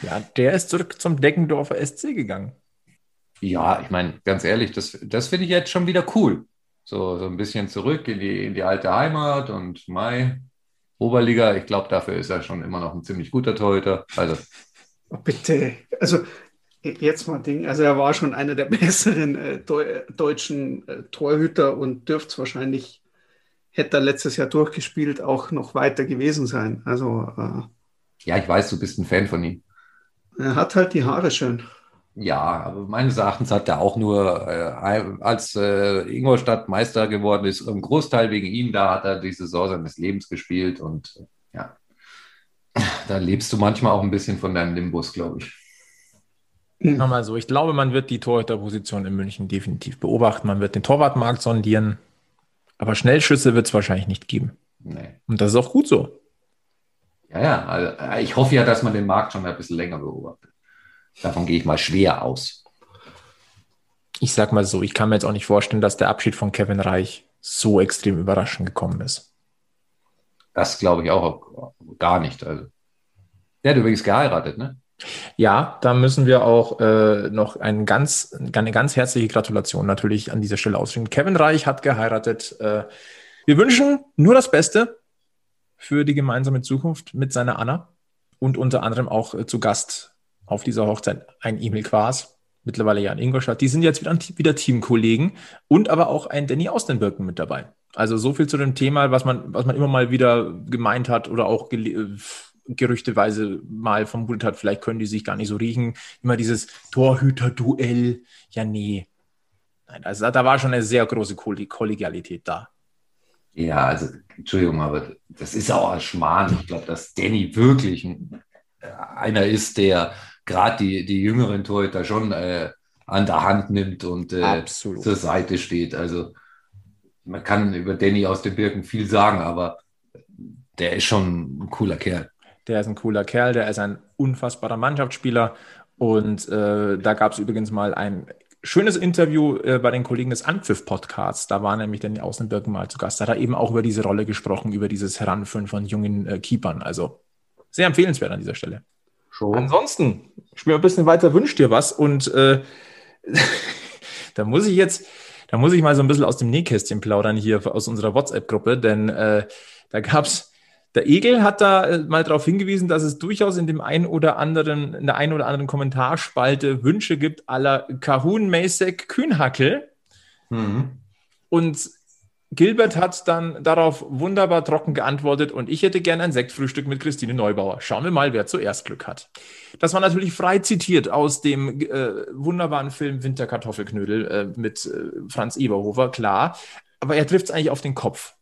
Ja, der ist zurück zum Deckendorfer SC gegangen. Ja, ich meine, ganz ehrlich, das, das finde ich jetzt schon wieder cool. So, so ein bisschen zurück in die, in die alte Heimat und Mai, Oberliga. Ich glaube, dafür ist er schon immer noch ein ziemlich guter Torhüter. Also. Oh, bitte. Also, jetzt mal Ding. Also, er war schon einer der besseren äh, deutschen äh, Torhüter und dürfte es wahrscheinlich, hätte er letztes Jahr durchgespielt, auch noch weiter gewesen sein. Also. Äh, ja, ich weiß, du bist ein Fan von ihm. Er hat halt die Haare schön. Ja, aber meines Erachtens hat er auch nur, äh, als äh, Ingolstadt Meister geworden ist, ein Großteil wegen ihm, da hat er die Saison seines Lebens gespielt und ja, da lebst du manchmal auch ein bisschen von deinem Limbus, glaube ich. Mhm. Mal so, ich glaube, man wird die Torhüterposition in München definitiv beobachten. Man wird den Torwartmarkt sondieren. Aber Schnellschüsse wird es wahrscheinlich nicht geben. Nee. Und das ist auch gut so. Ja, ja. Also ich hoffe ja, dass man den Markt schon ein bisschen länger beobachtet. Davon gehe ich mal schwer aus. Ich sag mal so, ich kann mir jetzt auch nicht vorstellen, dass der Abschied von Kevin Reich so extrem überraschend gekommen ist. Das glaube ich auch gar nicht. Also, der hat übrigens geheiratet, ne? Ja, da müssen wir auch äh, noch ein ganz, eine ganz herzliche Gratulation natürlich an dieser Stelle aussprechen. Kevin Reich hat geheiratet. Äh, wir wünschen nur das Beste für die gemeinsame Zukunft mit seiner Anna und unter anderem auch äh, zu Gast auf dieser Hochzeit ein Emil Quas, mittlerweile ja in Ingolstadt. Die sind jetzt wieder, wieder Teamkollegen und aber auch ein Danny Austenbirken mit dabei. Also so viel zu dem Thema, was man, was man immer mal wieder gemeint hat oder auch gerüchteweise mal vermutet hat, vielleicht können die sich gar nicht so riechen. Immer dieses Torhüter-Duell. Ja, nee. Nein, also da war schon eine sehr große Kollegialität da. Ja, also, Entschuldigung, aber das ist auch ein Schmarrn. Ich glaube, dass Danny wirklich ein, einer ist, der gerade die, die jüngeren Torhüter schon äh, an der Hand nimmt und äh, zur Seite steht. Also, man kann über Danny aus den Birken viel sagen, aber der ist schon ein cooler Kerl. Der ist ein cooler Kerl, der ist ein unfassbarer Mannschaftsspieler. Und äh, da gab es übrigens mal ein schönes Interview äh, bei den Kollegen des Anpfiff-Podcasts. Da war nämlich dann die Außenbirken mal zu Gast. Da hat er eben auch über diese Rolle gesprochen, über dieses Heranführen von jungen äh, Keepern. Also sehr empfehlenswert an dieser Stelle. Schon. Ansonsten, spiel ein bisschen weiter, wünscht dir was. Und äh, da muss ich jetzt, da muss ich mal so ein bisschen aus dem Nähkästchen plaudern hier aus unserer WhatsApp-Gruppe, denn äh, da gab es der Egel hat da äh, mal darauf hingewiesen, dass es durchaus in dem einen oder anderen, in der einen oder anderen Kommentarspalte Wünsche gibt aller Kahun Masek Kühnhackel. Mhm. Und Gilbert hat dann darauf wunderbar trocken geantwortet und ich hätte gern ein Sektfrühstück mit Christine Neubauer. Schauen wir mal, wer zuerst Glück hat. Das war natürlich frei zitiert aus dem äh, wunderbaren Film Winterkartoffelknödel äh, mit äh, Franz Eberhofer, klar. Aber er trifft es eigentlich auf den Kopf.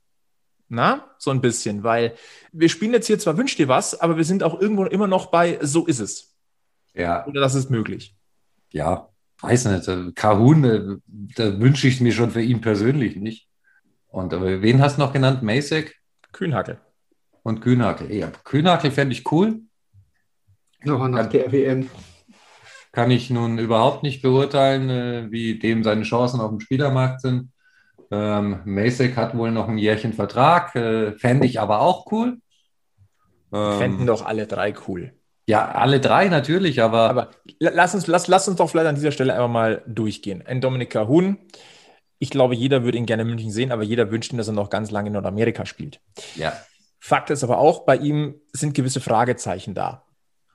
Na, so ein bisschen, weil wir spielen jetzt hier zwar Wünsch dir was, aber wir sind auch irgendwo immer noch bei So ist es. Ja. Oder das ist möglich. Ja, weiß nicht. Kahun, äh, da wünsche ich mir schon für ihn persönlich nicht. Und aber wen hast du noch genannt? Masek? Kühnhackel. Und Kühnhackel. Ja, Kühnhackel fände ich cool. Noch nach der WM. Kann ich nun überhaupt nicht beurteilen, äh, wie dem seine Chancen auf dem Spielermarkt sind. Ähm, Masek hat wohl noch ein Jährchen Vertrag, äh, fände ich aber auch cool. Ähm, Fänden doch alle drei cool. Ja, alle drei natürlich, aber. Aber lass uns, lass, lass uns doch vielleicht an dieser Stelle einfach mal durchgehen. Ein Dominika Huhn. Ich glaube, jeder würde ihn gerne in München sehen, aber jeder wünscht ihn, dass er noch ganz lange in Nordamerika spielt. Ja. Fakt ist aber auch, bei ihm sind gewisse Fragezeichen da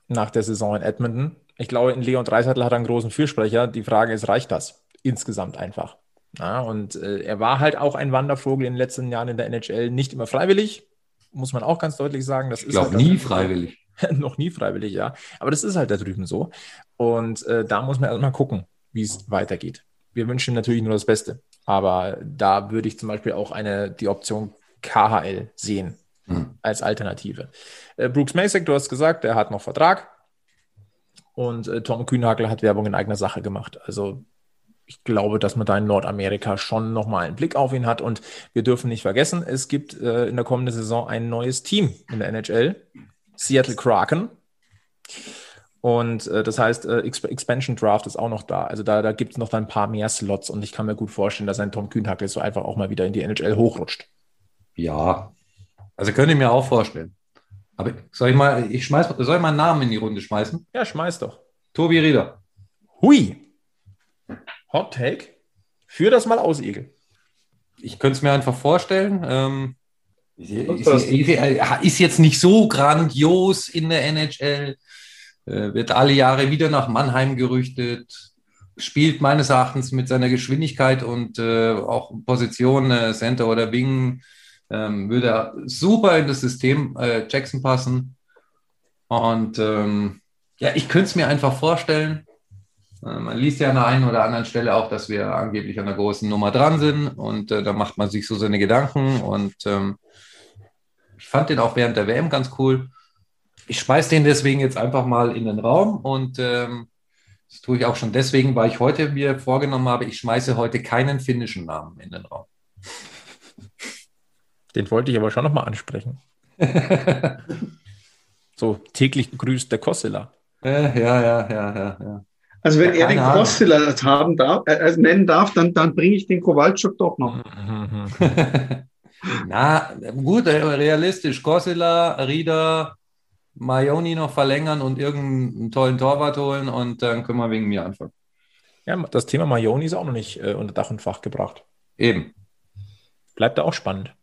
nach der Saison in Edmonton. Ich glaube, in Leon Dreiseitel hat er einen großen Fürsprecher. Die Frage ist, reicht das? Insgesamt einfach. Ja, und äh, er war halt auch ein Wandervogel in den letzten Jahren in der NHL, nicht immer freiwillig, muss man auch ganz deutlich sagen. Das ich glaube, halt nie freiwillig. noch nie freiwillig, ja. Aber das ist halt da drüben so. Und äh, da muss man erstmal gucken, wie es weitergeht. Wir wünschen ihm natürlich nur das Beste. Aber da würde ich zum Beispiel auch eine, die Option KHL sehen hm. als Alternative. Äh, Brooks Masek, du hast gesagt, er hat noch Vertrag. Und äh, Tom Kühnhagel hat Werbung in eigener Sache gemacht. Also ich glaube, dass man da in Nordamerika schon nochmal einen Blick auf ihn hat. Und wir dürfen nicht vergessen, es gibt äh, in der kommenden Saison ein neues Team in der NHL, Seattle Kraken. Und äh, das heißt, äh, Expansion Draft ist auch noch da. Also da, da gibt es noch ein paar mehr Slots und ich kann mir gut vorstellen, dass ein Tom Kühnhackel so einfach auch mal wieder in die NHL hochrutscht. Ja, also könnte ich mir auch vorstellen. Aber soll ich mal, ich schmeiß, soll ich mal einen Namen in die Runde schmeißen? Ja, schmeiß doch. Tobi Rieder. Hui. Hot Take. Führ das mal aus, Egel. Ich könnte es mir einfach vorstellen. Ähm, ist, ist, jetzt nicht so grandios in der NHL. Äh, wird alle Jahre wieder nach Mannheim gerüchtet. Spielt meines Erachtens mit seiner Geschwindigkeit und äh, auch Position äh, Center oder Wing ähm, würde er super in das System äh, Jackson passen. Und ähm, ja, ich könnte es mir einfach vorstellen. Äh, man liest ja an der einen oder anderen Stelle auch, dass wir angeblich an der großen Nummer dran sind und äh, da macht man sich so seine Gedanken und ähm, ich fand den auch während der WM ganz cool. Ich schmeiß den deswegen jetzt einfach mal in den Raum und ähm, Das tue ich auch schon deswegen, weil ich heute mir vorgenommen habe, ich schmeiße heute keinen finnischen Namen in den Raum. Den wollte ich aber schon nochmal ansprechen. so täglich grüßt der Kossela. Ja, ja, ja, ja, ja. Also wenn ja, er den Kossela haben darf, äh, äh, nennen darf, dann, dann bringe ich den Kowalczuk doch noch. Na, gut, äh, realistisch. Kossela, Rieder, Maioni noch verlängern und irgendeinen tollen Torwart holen und dann können wir wegen mir anfangen. Ja, das Thema Maioni ist auch noch nicht äh, unter Dach und Fach gebracht. Eben. Bleibt da auch spannend.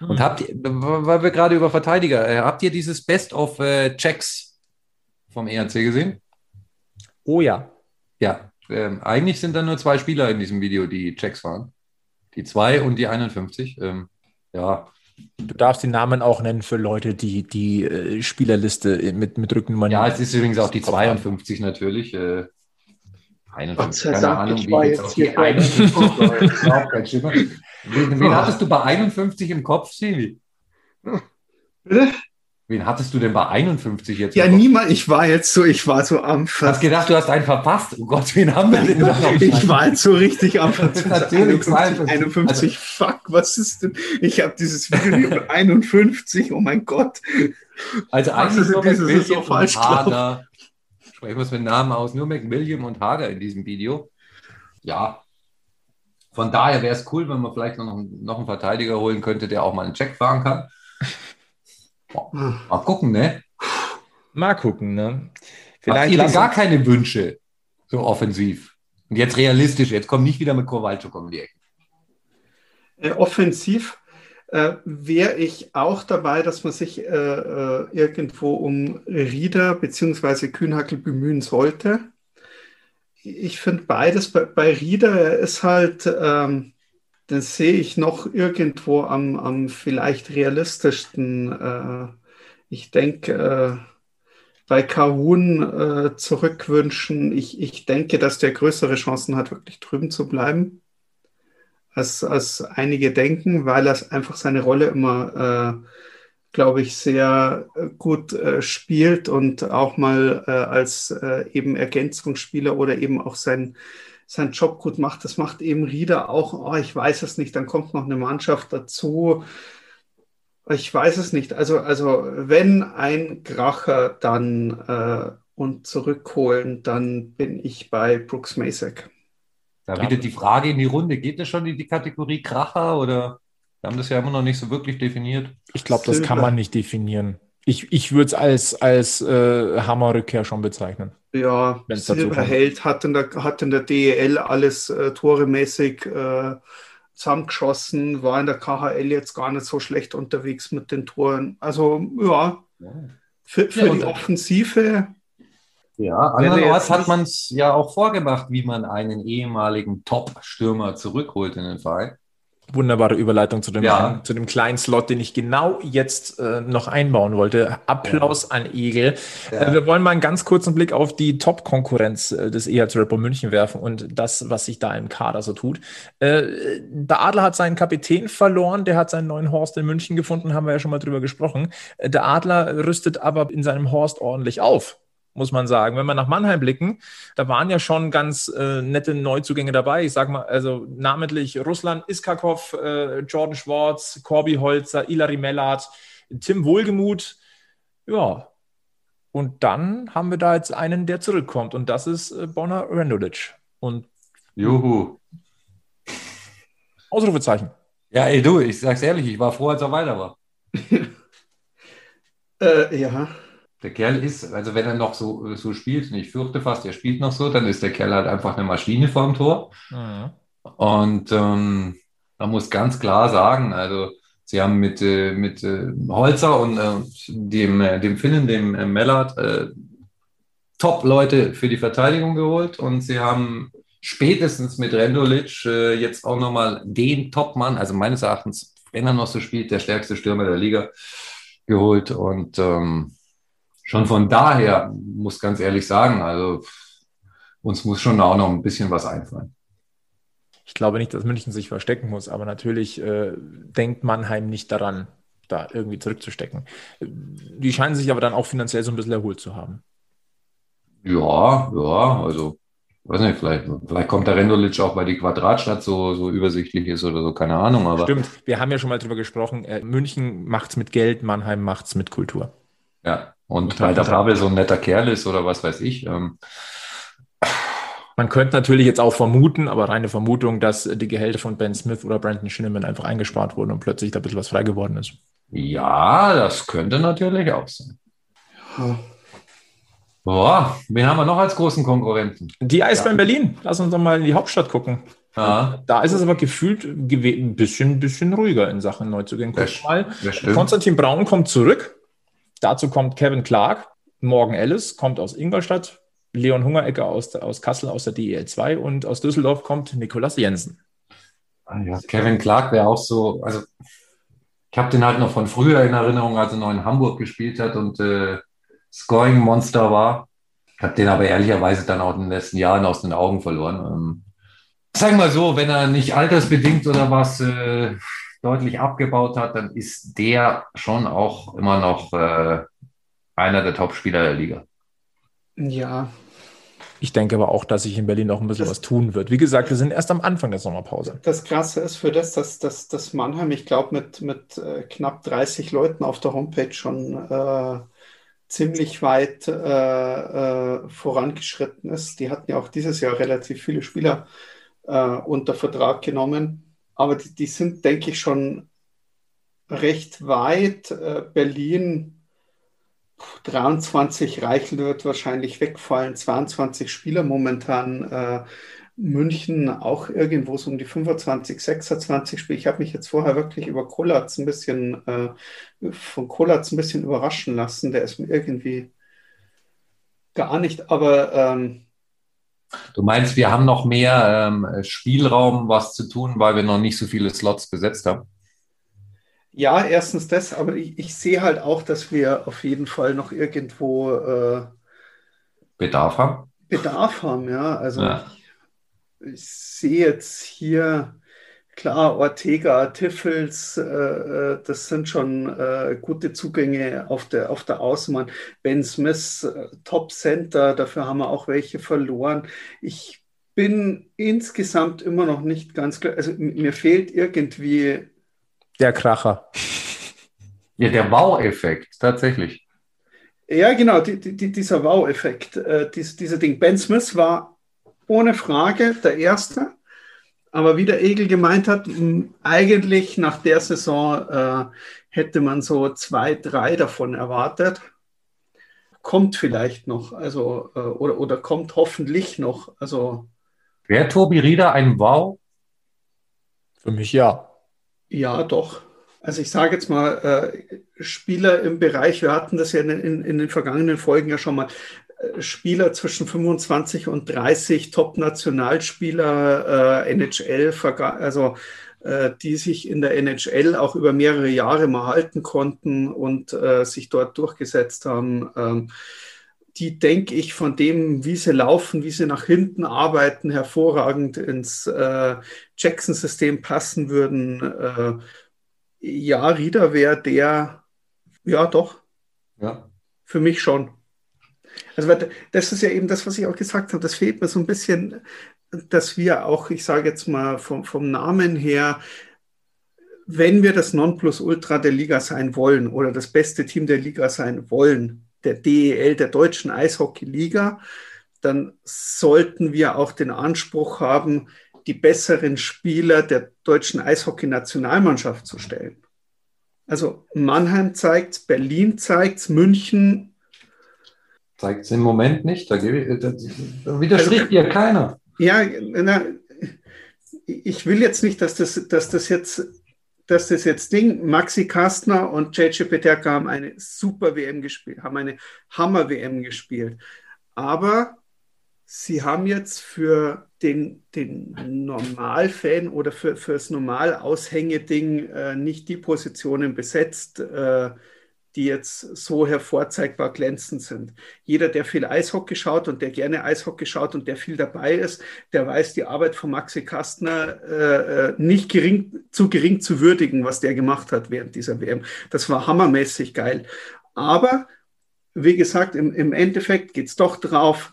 Und hm. habt ihr, weil wir gerade über Verteidiger, äh, habt ihr dieses Best of äh, Checks vom ERC gesehen? Oh ja. Ja, ähm, eigentlich sind da nur zwei Spieler in diesem Video, die Checks waren. Die 2 und die 51. Ähm, ja, Du darfst die Namen auch nennen für Leute, die die äh, Spielerliste mit, mit Rückennummern. Ja, es ist übrigens auch die 52 natürlich. Äh, 51, keine Ahnung, wie jetzt auf die 51 Wen, wen hattest du bei 51 im Kopf, Silvi? Bitte? Wen hattest du denn bei 51 jetzt? Ja, niemand. Ich war jetzt so, ich war so am Ver Hast gedacht, du hast einen verpasst. Oh Gott, wen haben wir denn noch? ich war jetzt so richtig am Natürlich 51, 51 also, fuck, was ist denn? Ich habe dieses Video über 51, oh mein Gott. Also eigentlich nur McWilliam so falsch und Hager. Sprechen wir es mit Namen aus. Nur McWilliam und Hager in diesem Video. Ja. Von daher wäre es cool, wenn man vielleicht noch, noch einen Verteidiger holen könnte, der auch mal einen Check fahren kann. Mal gucken, ne? Mal gucken, ne? Vielleicht Habt ihr gar keine Wünsche, so offensiv. Und jetzt realistisch, jetzt kommt nicht wieder mit Kowalczuk um die Ecke. Äh, offensiv äh, wäre ich auch dabei, dass man sich äh, äh irgendwo um Rieder bzw. Kühnhackel bemühen sollte. Ich finde beides bei, bei Rieder, er ist halt, ähm, den sehe ich noch irgendwo am, am vielleicht realistischsten. Äh, ich denke, äh, bei Kahun äh, zurückwünschen, ich, ich denke, dass der größere Chancen hat, wirklich drüben zu bleiben, als, als einige denken, weil er einfach seine Rolle immer, glaube ich, sehr gut spielt und auch mal als eben Ergänzungsspieler oder eben auch sein seinen Job gut macht. Das macht eben Rieder auch, oh, ich weiß es nicht, dann kommt noch eine Mannschaft dazu. Ich weiß es nicht. Also, also wenn ein Kracher dann äh, und zurückholen, dann bin ich bei Brooks Masek. Da wieder die Frage in die Runde, geht das schon in die Kategorie Kracher oder wir haben das ja immer noch nicht so wirklich definiert? Ich glaube, das kann man nicht definieren. Ich, ich würde es als, als äh, Hammerrückkehr schon bezeichnen. Ja, Silberheld hat in, der, hat in der DEL alles äh, toremäßig äh, zusammengeschossen, war in der KHL jetzt gar nicht so schlecht unterwegs mit den Toren. Also ja, für, für ja, die Offensive. Ja, andernorts hat man es ja auch vorgemacht, wie man einen ehemaligen Top-Stürmer zurückholt in den Verein. Wunderbare Überleitung zu dem, ja. zu dem kleinen Slot, den ich genau jetzt äh, noch einbauen wollte. Applaus ja. an Egel. Ja. Äh, wir wollen mal einen ganz kurzen Blick auf die Top-Konkurrenz äh, des EHC Red Bull München werfen und das, was sich da im Kader so tut. Äh, der Adler hat seinen Kapitän verloren, der hat seinen neuen Horst in München gefunden, haben wir ja schon mal drüber gesprochen. Äh, der Adler rüstet aber in seinem Horst ordentlich auf muss man sagen. Wenn wir nach Mannheim blicken, da waren ja schon ganz äh, nette Neuzugänge dabei. Ich sage mal, also namentlich Russland Iskakov, äh, Jordan Schwartz, Corby Holzer, Ilari Mellard, Tim Wohlgemuth. Ja. Und dann haben wir da jetzt einen, der zurückkommt. Und das ist äh, Bonner Rendulic. Und Juhu. Ausrufezeichen. Ja, ey, du, ich sag's ehrlich, ich war froh, als er weiter war. äh, ja. Der Kerl ist, also wenn er noch so, so spielt, und ich fürchte fast, er spielt noch so, dann ist der Kerl halt einfach eine Maschine vorm Tor. Mhm. Und ähm, man muss ganz klar sagen, also sie haben mit, äh, mit äh, Holzer und äh, dem, äh, dem Finnen, dem äh, Mellard, äh, Top-Leute für die Verteidigung geholt und sie haben spätestens mit Rendolic äh, jetzt auch nochmal den Top-Mann, also meines Erachtens, wenn er noch so spielt, der stärkste Stürmer der Liga geholt und ähm, schon von daher muss ganz ehrlich sagen, also uns muss schon auch noch ein bisschen was einfallen. Ich glaube nicht, dass München sich verstecken muss, aber natürlich äh, denkt Mannheim nicht daran, da irgendwie zurückzustecken. Die scheinen sich aber dann auch finanziell so ein bisschen erholt zu haben. Ja, ja, also weiß nicht, vielleicht, vielleicht kommt der Rendulic auch, weil die Quadratstadt so, so übersichtlich ist oder so, keine Ahnung. Aber Stimmt, wir haben ja schon mal drüber gesprochen. Äh, München macht's mit Geld, Mannheim macht's mit Kultur. Ja, und weil der Pavel so ein netter Kerl ist oder was weiß ich. Ähm, man könnte natürlich jetzt auch vermuten, aber reine Vermutung, dass die Gehälter von Ben Smith oder Brandon Shinneman einfach eingespart wurden und plötzlich da ein bisschen was frei geworden ist. Ja, das könnte natürlich auch sein. Boah, wen haben wir noch als großen Konkurrenten? Die Eisbären ja. Berlin. Lass uns doch mal in die Hauptstadt gucken. Ja. Da ist es aber gefühlt ein bisschen, bisschen ruhiger in Sachen Neuzugängen. Guck mal. Konstantin Braun kommt zurück. Dazu kommt Kevin Clark. Morgan Ellis kommt aus Ingolstadt. Leon Hungerecker aus, aus Kassel aus der DEL 2 und aus Düsseldorf kommt Nikolas Jensen. Ah ja, Kevin Clark wäre auch so, also ich habe den halt noch von früher in Erinnerung, als er noch in Hamburg gespielt hat und äh, Scoring Monster war. Ich habe den aber ehrlicherweise dann auch in den letzten Jahren aus den Augen verloren. Ähm, sagen wir so, wenn er nicht altersbedingt oder was äh, deutlich abgebaut hat, dann ist der schon auch immer noch äh, einer der Top-Spieler der Liga. Ja. Ich denke aber auch, dass sich in Berlin noch ein bisschen das, was tun wird. Wie gesagt, wir sind erst am Anfang der Sommerpause. Das Krasse ist für das, dass, dass, dass Mannheim, ich glaube, mit, mit äh, knapp 30 Leuten auf der Homepage schon äh, ziemlich weit äh, äh, vorangeschritten ist. Die hatten ja auch dieses Jahr relativ viele Spieler äh, unter Vertrag genommen. Aber die, die, sind, denke ich, schon recht weit. Äh, Berlin 23 Reichel wird wahrscheinlich wegfallen, 22 Spieler momentan. Äh, München auch irgendwo so um die 25, 26 Spiele. Ich habe mich jetzt vorher wirklich über Kolatz ein bisschen, äh, von Kolatz ein bisschen überraschen lassen. Der ist mir irgendwie gar nicht, aber. Ähm, du meinst, wir haben noch mehr ähm, Spielraum, was zu tun, weil wir noch nicht so viele Slots besetzt haben? Ja, erstens das, aber ich, ich sehe halt auch, dass wir auf jeden Fall noch irgendwo äh, Bedarf haben. Bedarf haben, ja. Also ja. Ich, ich, sehe jetzt hier klar Ortega, Tiffels, äh, äh, das sind schon äh, gute Zugänge auf der, auf der Außenbahn. Ben Smith, äh, Top Center, dafür haben wir auch welche verloren. Ich bin insgesamt immer noch nicht ganz klar, also mir fehlt irgendwie der Kracher. Ja, der Wow-Effekt, tatsächlich. Ja, genau, die, die, dieser Wow-Effekt, äh, dies, dieser Ding. Ben Smith war ohne Frage der Erste, aber wie der Egel gemeint hat, eigentlich nach der Saison äh, hätte man so zwei, drei davon erwartet. Kommt vielleicht noch, also, äh, oder, oder kommt hoffentlich noch. Also, Wäre Tobi Rieder ein Wow? Für mich ja. Ja, doch. Also ich sage jetzt mal, äh, Spieler im Bereich, wir hatten das ja in, in, in den vergangenen Folgen ja schon mal, Spieler zwischen 25 und 30, Top-Nationalspieler, äh, NHL, also äh, die sich in der NHL auch über mehrere Jahre mal halten konnten und äh, sich dort durchgesetzt haben. Ähm, die, denke ich, von dem, wie sie laufen, wie sie nach hinten arbeiten, hervorragend ins äh, Jackson-System passen würden. Äh, ja, Rieder wäre der, ja doch. Ja. Für mich schon. Also das ist ja eben das, was ich auch gesagt habe. Das fehlt mir so ein bisschen, dass wir auch, ich sage jetzt mal vom, vom Namen her, wenn wir das Nonplusultra der Liga sein wollen oder das beste Team der Liga sein wollen, der DEL, der Deutschen Eishockey-Liga, dann sollten wir auch den Anspruch haben, die besseren Spieler der deutschen Eishockey-Nationalmannschaft zu stellen. Also Mannheim zeigt Berlin zeigt München. Zeigt es im Moment nicht, da, da widerspricht also, ihr keiner. Ja, na, ich will jetzt nicht, dass das, dass das jetzt dass das jetzt Ding, Maxi Kastner und JJ Peterka haben eine super WM gespielt, haben eine Hammer-WM gespielt. Aber sie haben jetzt für den, den Normalfan oder für, für das Normal-Aushängeding äh, nicht die Positionen besetzt, äh, die jetzt so hervorzeigbar glänzend sind. Jeder, der viel Eishockey schaut und der gerne Eishockey schaut und der viel dabei ist, der weiß die Arbeit von Maxi Kastner äh, äh nicht gering, zu gering zu würdigen, was der gemacht hat während dieser WM. Das war hammermäßig geil. Aber wie gesagt, im, im Endeffekt geht es doch drauf,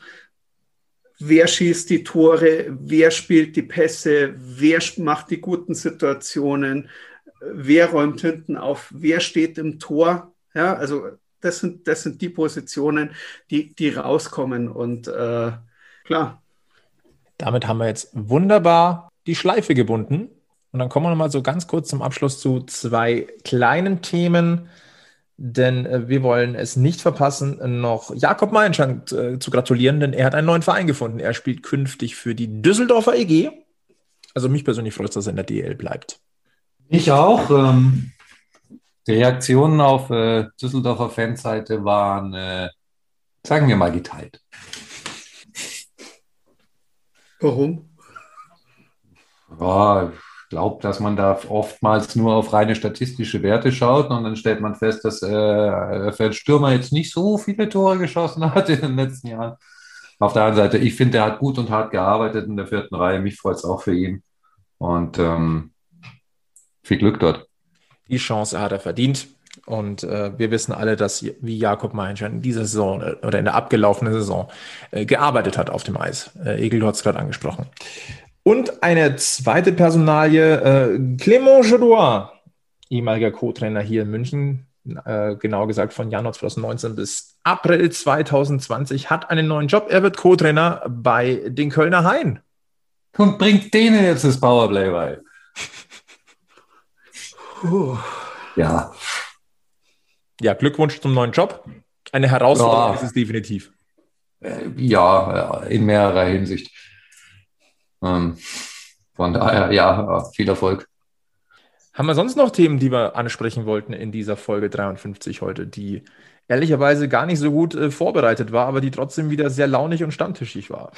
wer schießt die Tore, wer spielt die Pässe, wer macht die guten Situationen, wer räumt hinten auf, wer steht im Tor. Ja, also das sind, das sind die Positionen, die, die rauskommen. Und äh, klar. Damit haben wir jetzt wunderbar die Schleife gebunden. Und dann kommen wir nochmal so ganz kurz zum Abschluss zu zwei kleinen Themen denn äh, wir wollen es nicht verpassen, noch Jakob Meilenschank äh, zu gratulieren, denn er hat einen neuen Verein gefunden. Er spielt künftig für die Düsseldorfer EG. Also mich persönlich freut es, dass er in der DL bleibt. Ich auch. Ähm, die Reaktionen auf äh, Düsseldorfer Fanseite waren, äh, sagen wir mal, geteilt. Warum? Ja, glaube, dass man da oftmals nur auf reine statistische Werte schaut und dann stellt man fest, dass äh, Stürmer jetzt nicht so viele Tore geschossen hat in den letzten Jahren. Auf der anderen Seite, ich finde, er hat gut und hart gearbeitet in der vierten Reihe. Mich freut es auch für ihn. Und ähm, viel Glück dort. Die Chance hat er verdient. Und äh, wir wissen alle, dass wie Jakob Meinscher in dieser Saison äh, oder in der abgelaufenen Saison äh, gearbeitet hat auf dem Eis. Äh, Egel, du hast es gerade angesprochen. Und eine zweite Personalie, äh, Clément Gedois, ehemaliger Co-Trainer hier in München, äh, genau gesagt von Januar 2019 bis April 2020, hat einen neuen Job. Er wird Co-Trainer bei den Kölner Hain. Und bringt denen jetzt das Powerplay bei. Ja. Ja, Glückwunsch zum neuen Job. Eine Herausforderung ja. ist es definitiv. Äh, ja, in mehrerer Hinsicht. Ähm, von daher, ja, viel Erfolg. Haben wir sonst noch Themen, die wir ansprechen wollten in dieser Folge 53 heute, die ehrlicherweise gar nicht so gut äh, vorbereitet war, aber die trotzdem wieder sehr launig und stammtischig war?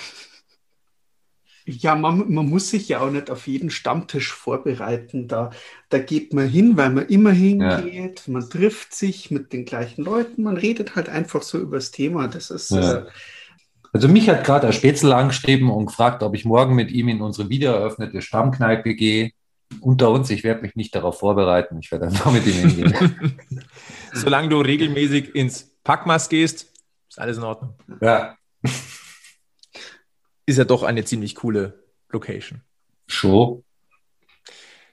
Ja, man, man, muss sich ja auch nicht auf jeden Stammtisch vorbereiten. Da, da geht man hin, weil man immer hingeht. Ja. Man trifft sich mit den gleichen Leuten. Man redet halt einfach so über das Thema. Das ist, ja. äh, also mich hat gerade der Spätzle angeschrieben und gefragt, ob ich morgen mit ihm in unsere wiedereröffnete Stammkneipe gehe. Unter uns, ich werde mich nicht darauf vorbereiten. Ich werde einfach mit ihm hingehen. Solange du regelmäßig ins Packmas gehst, ist alles in Ordnung. Ja. Ist ja doch eine ziemlich coole Location. Schon.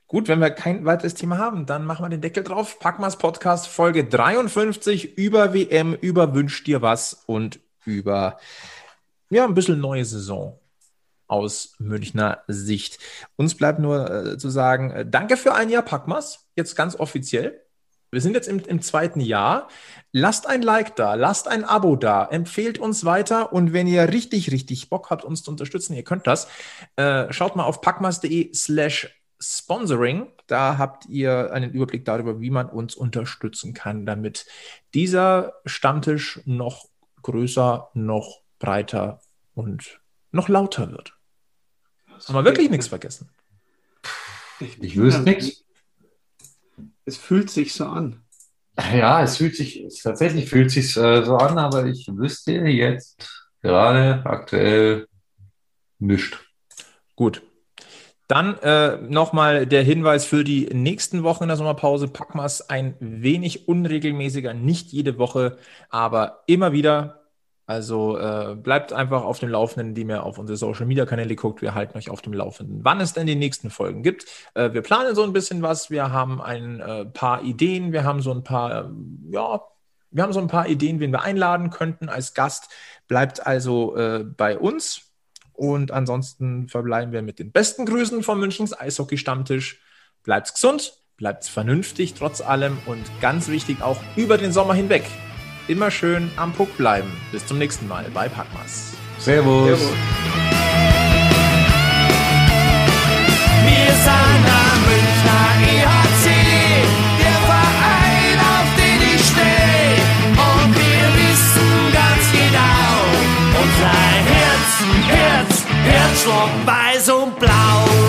Gut, wenn wir kein weiteres Thema haben, dann machen wir den Deckel drauf. Packmas Podcast Folge 53 über WM, über Wünsch dir was und über ja, ein bisschen neue Saison aus Münchner Sicht. Uns bleibt nur äh, zu sagen, äh, danke für ein Jahr Packmas, jetzt ganz offiziell. Wir sind jetzt im, im, zweiten Jahr. Lasst ein Like da, lasst ein Abo da, empfehlt uns weiter und wenn ihr richtig, richtig Bock habt, uns zu unterstützen, ihr könnt das, äh, schaut mal auf packmas.de slash Sponsoring. Da habt ihr einen Überblick darüber, wie man uns unterstützen kann, damit dieser Stammtisch noch größer, noch breiter und noch lauter wird. Haben wir wirklich nichts vergessen? Ich, ich wüsste nichts. Es fühlt sich so an. Ja, es fühlt sich, es tatsächlich fühlt sich äh, so an, aber ich wüsste jetzt gerade aktuell nichts. Gut. Dann äh, nochmal der Hinweis für die nächsten Wochen in der Sommerpause. Packmas ein wenig unregelmäßiger, nicht jede Woche, aber immer wieder also äh, bleibt einfach auf dem Laufenden, indem ihr auf unsere Social Media Kanäle guckt. Wir halten euch auf dem Laufenden, wann es denn die nächsten Folgen gibt. Äh, wir planen so ein bisschen was. Wir haben ein äh, paar Ideen. Wir haben so ein paar, ja, wir haben so ein paar Ideen, wen wir einladen könnten als Gast. Bleibt also äh, bei uns. Und ansonsten verbleiben wir mit den besten Grüßen vom Münchens Eishockey-Stammtisch. Bleibt gesund, bleibt vernünftig trotz allem und ganz wichtig auch über den Sommer hinweg immer schön am Puck bleiben. Bis zum nächsten Mal bei Packmas. Servus. Servus. Wir sind am Münchner EHC, der Verein, auf den ich stehe. Und wir wissen ganz genau, unser Herz, Herz, Herzschlag weiß und blau.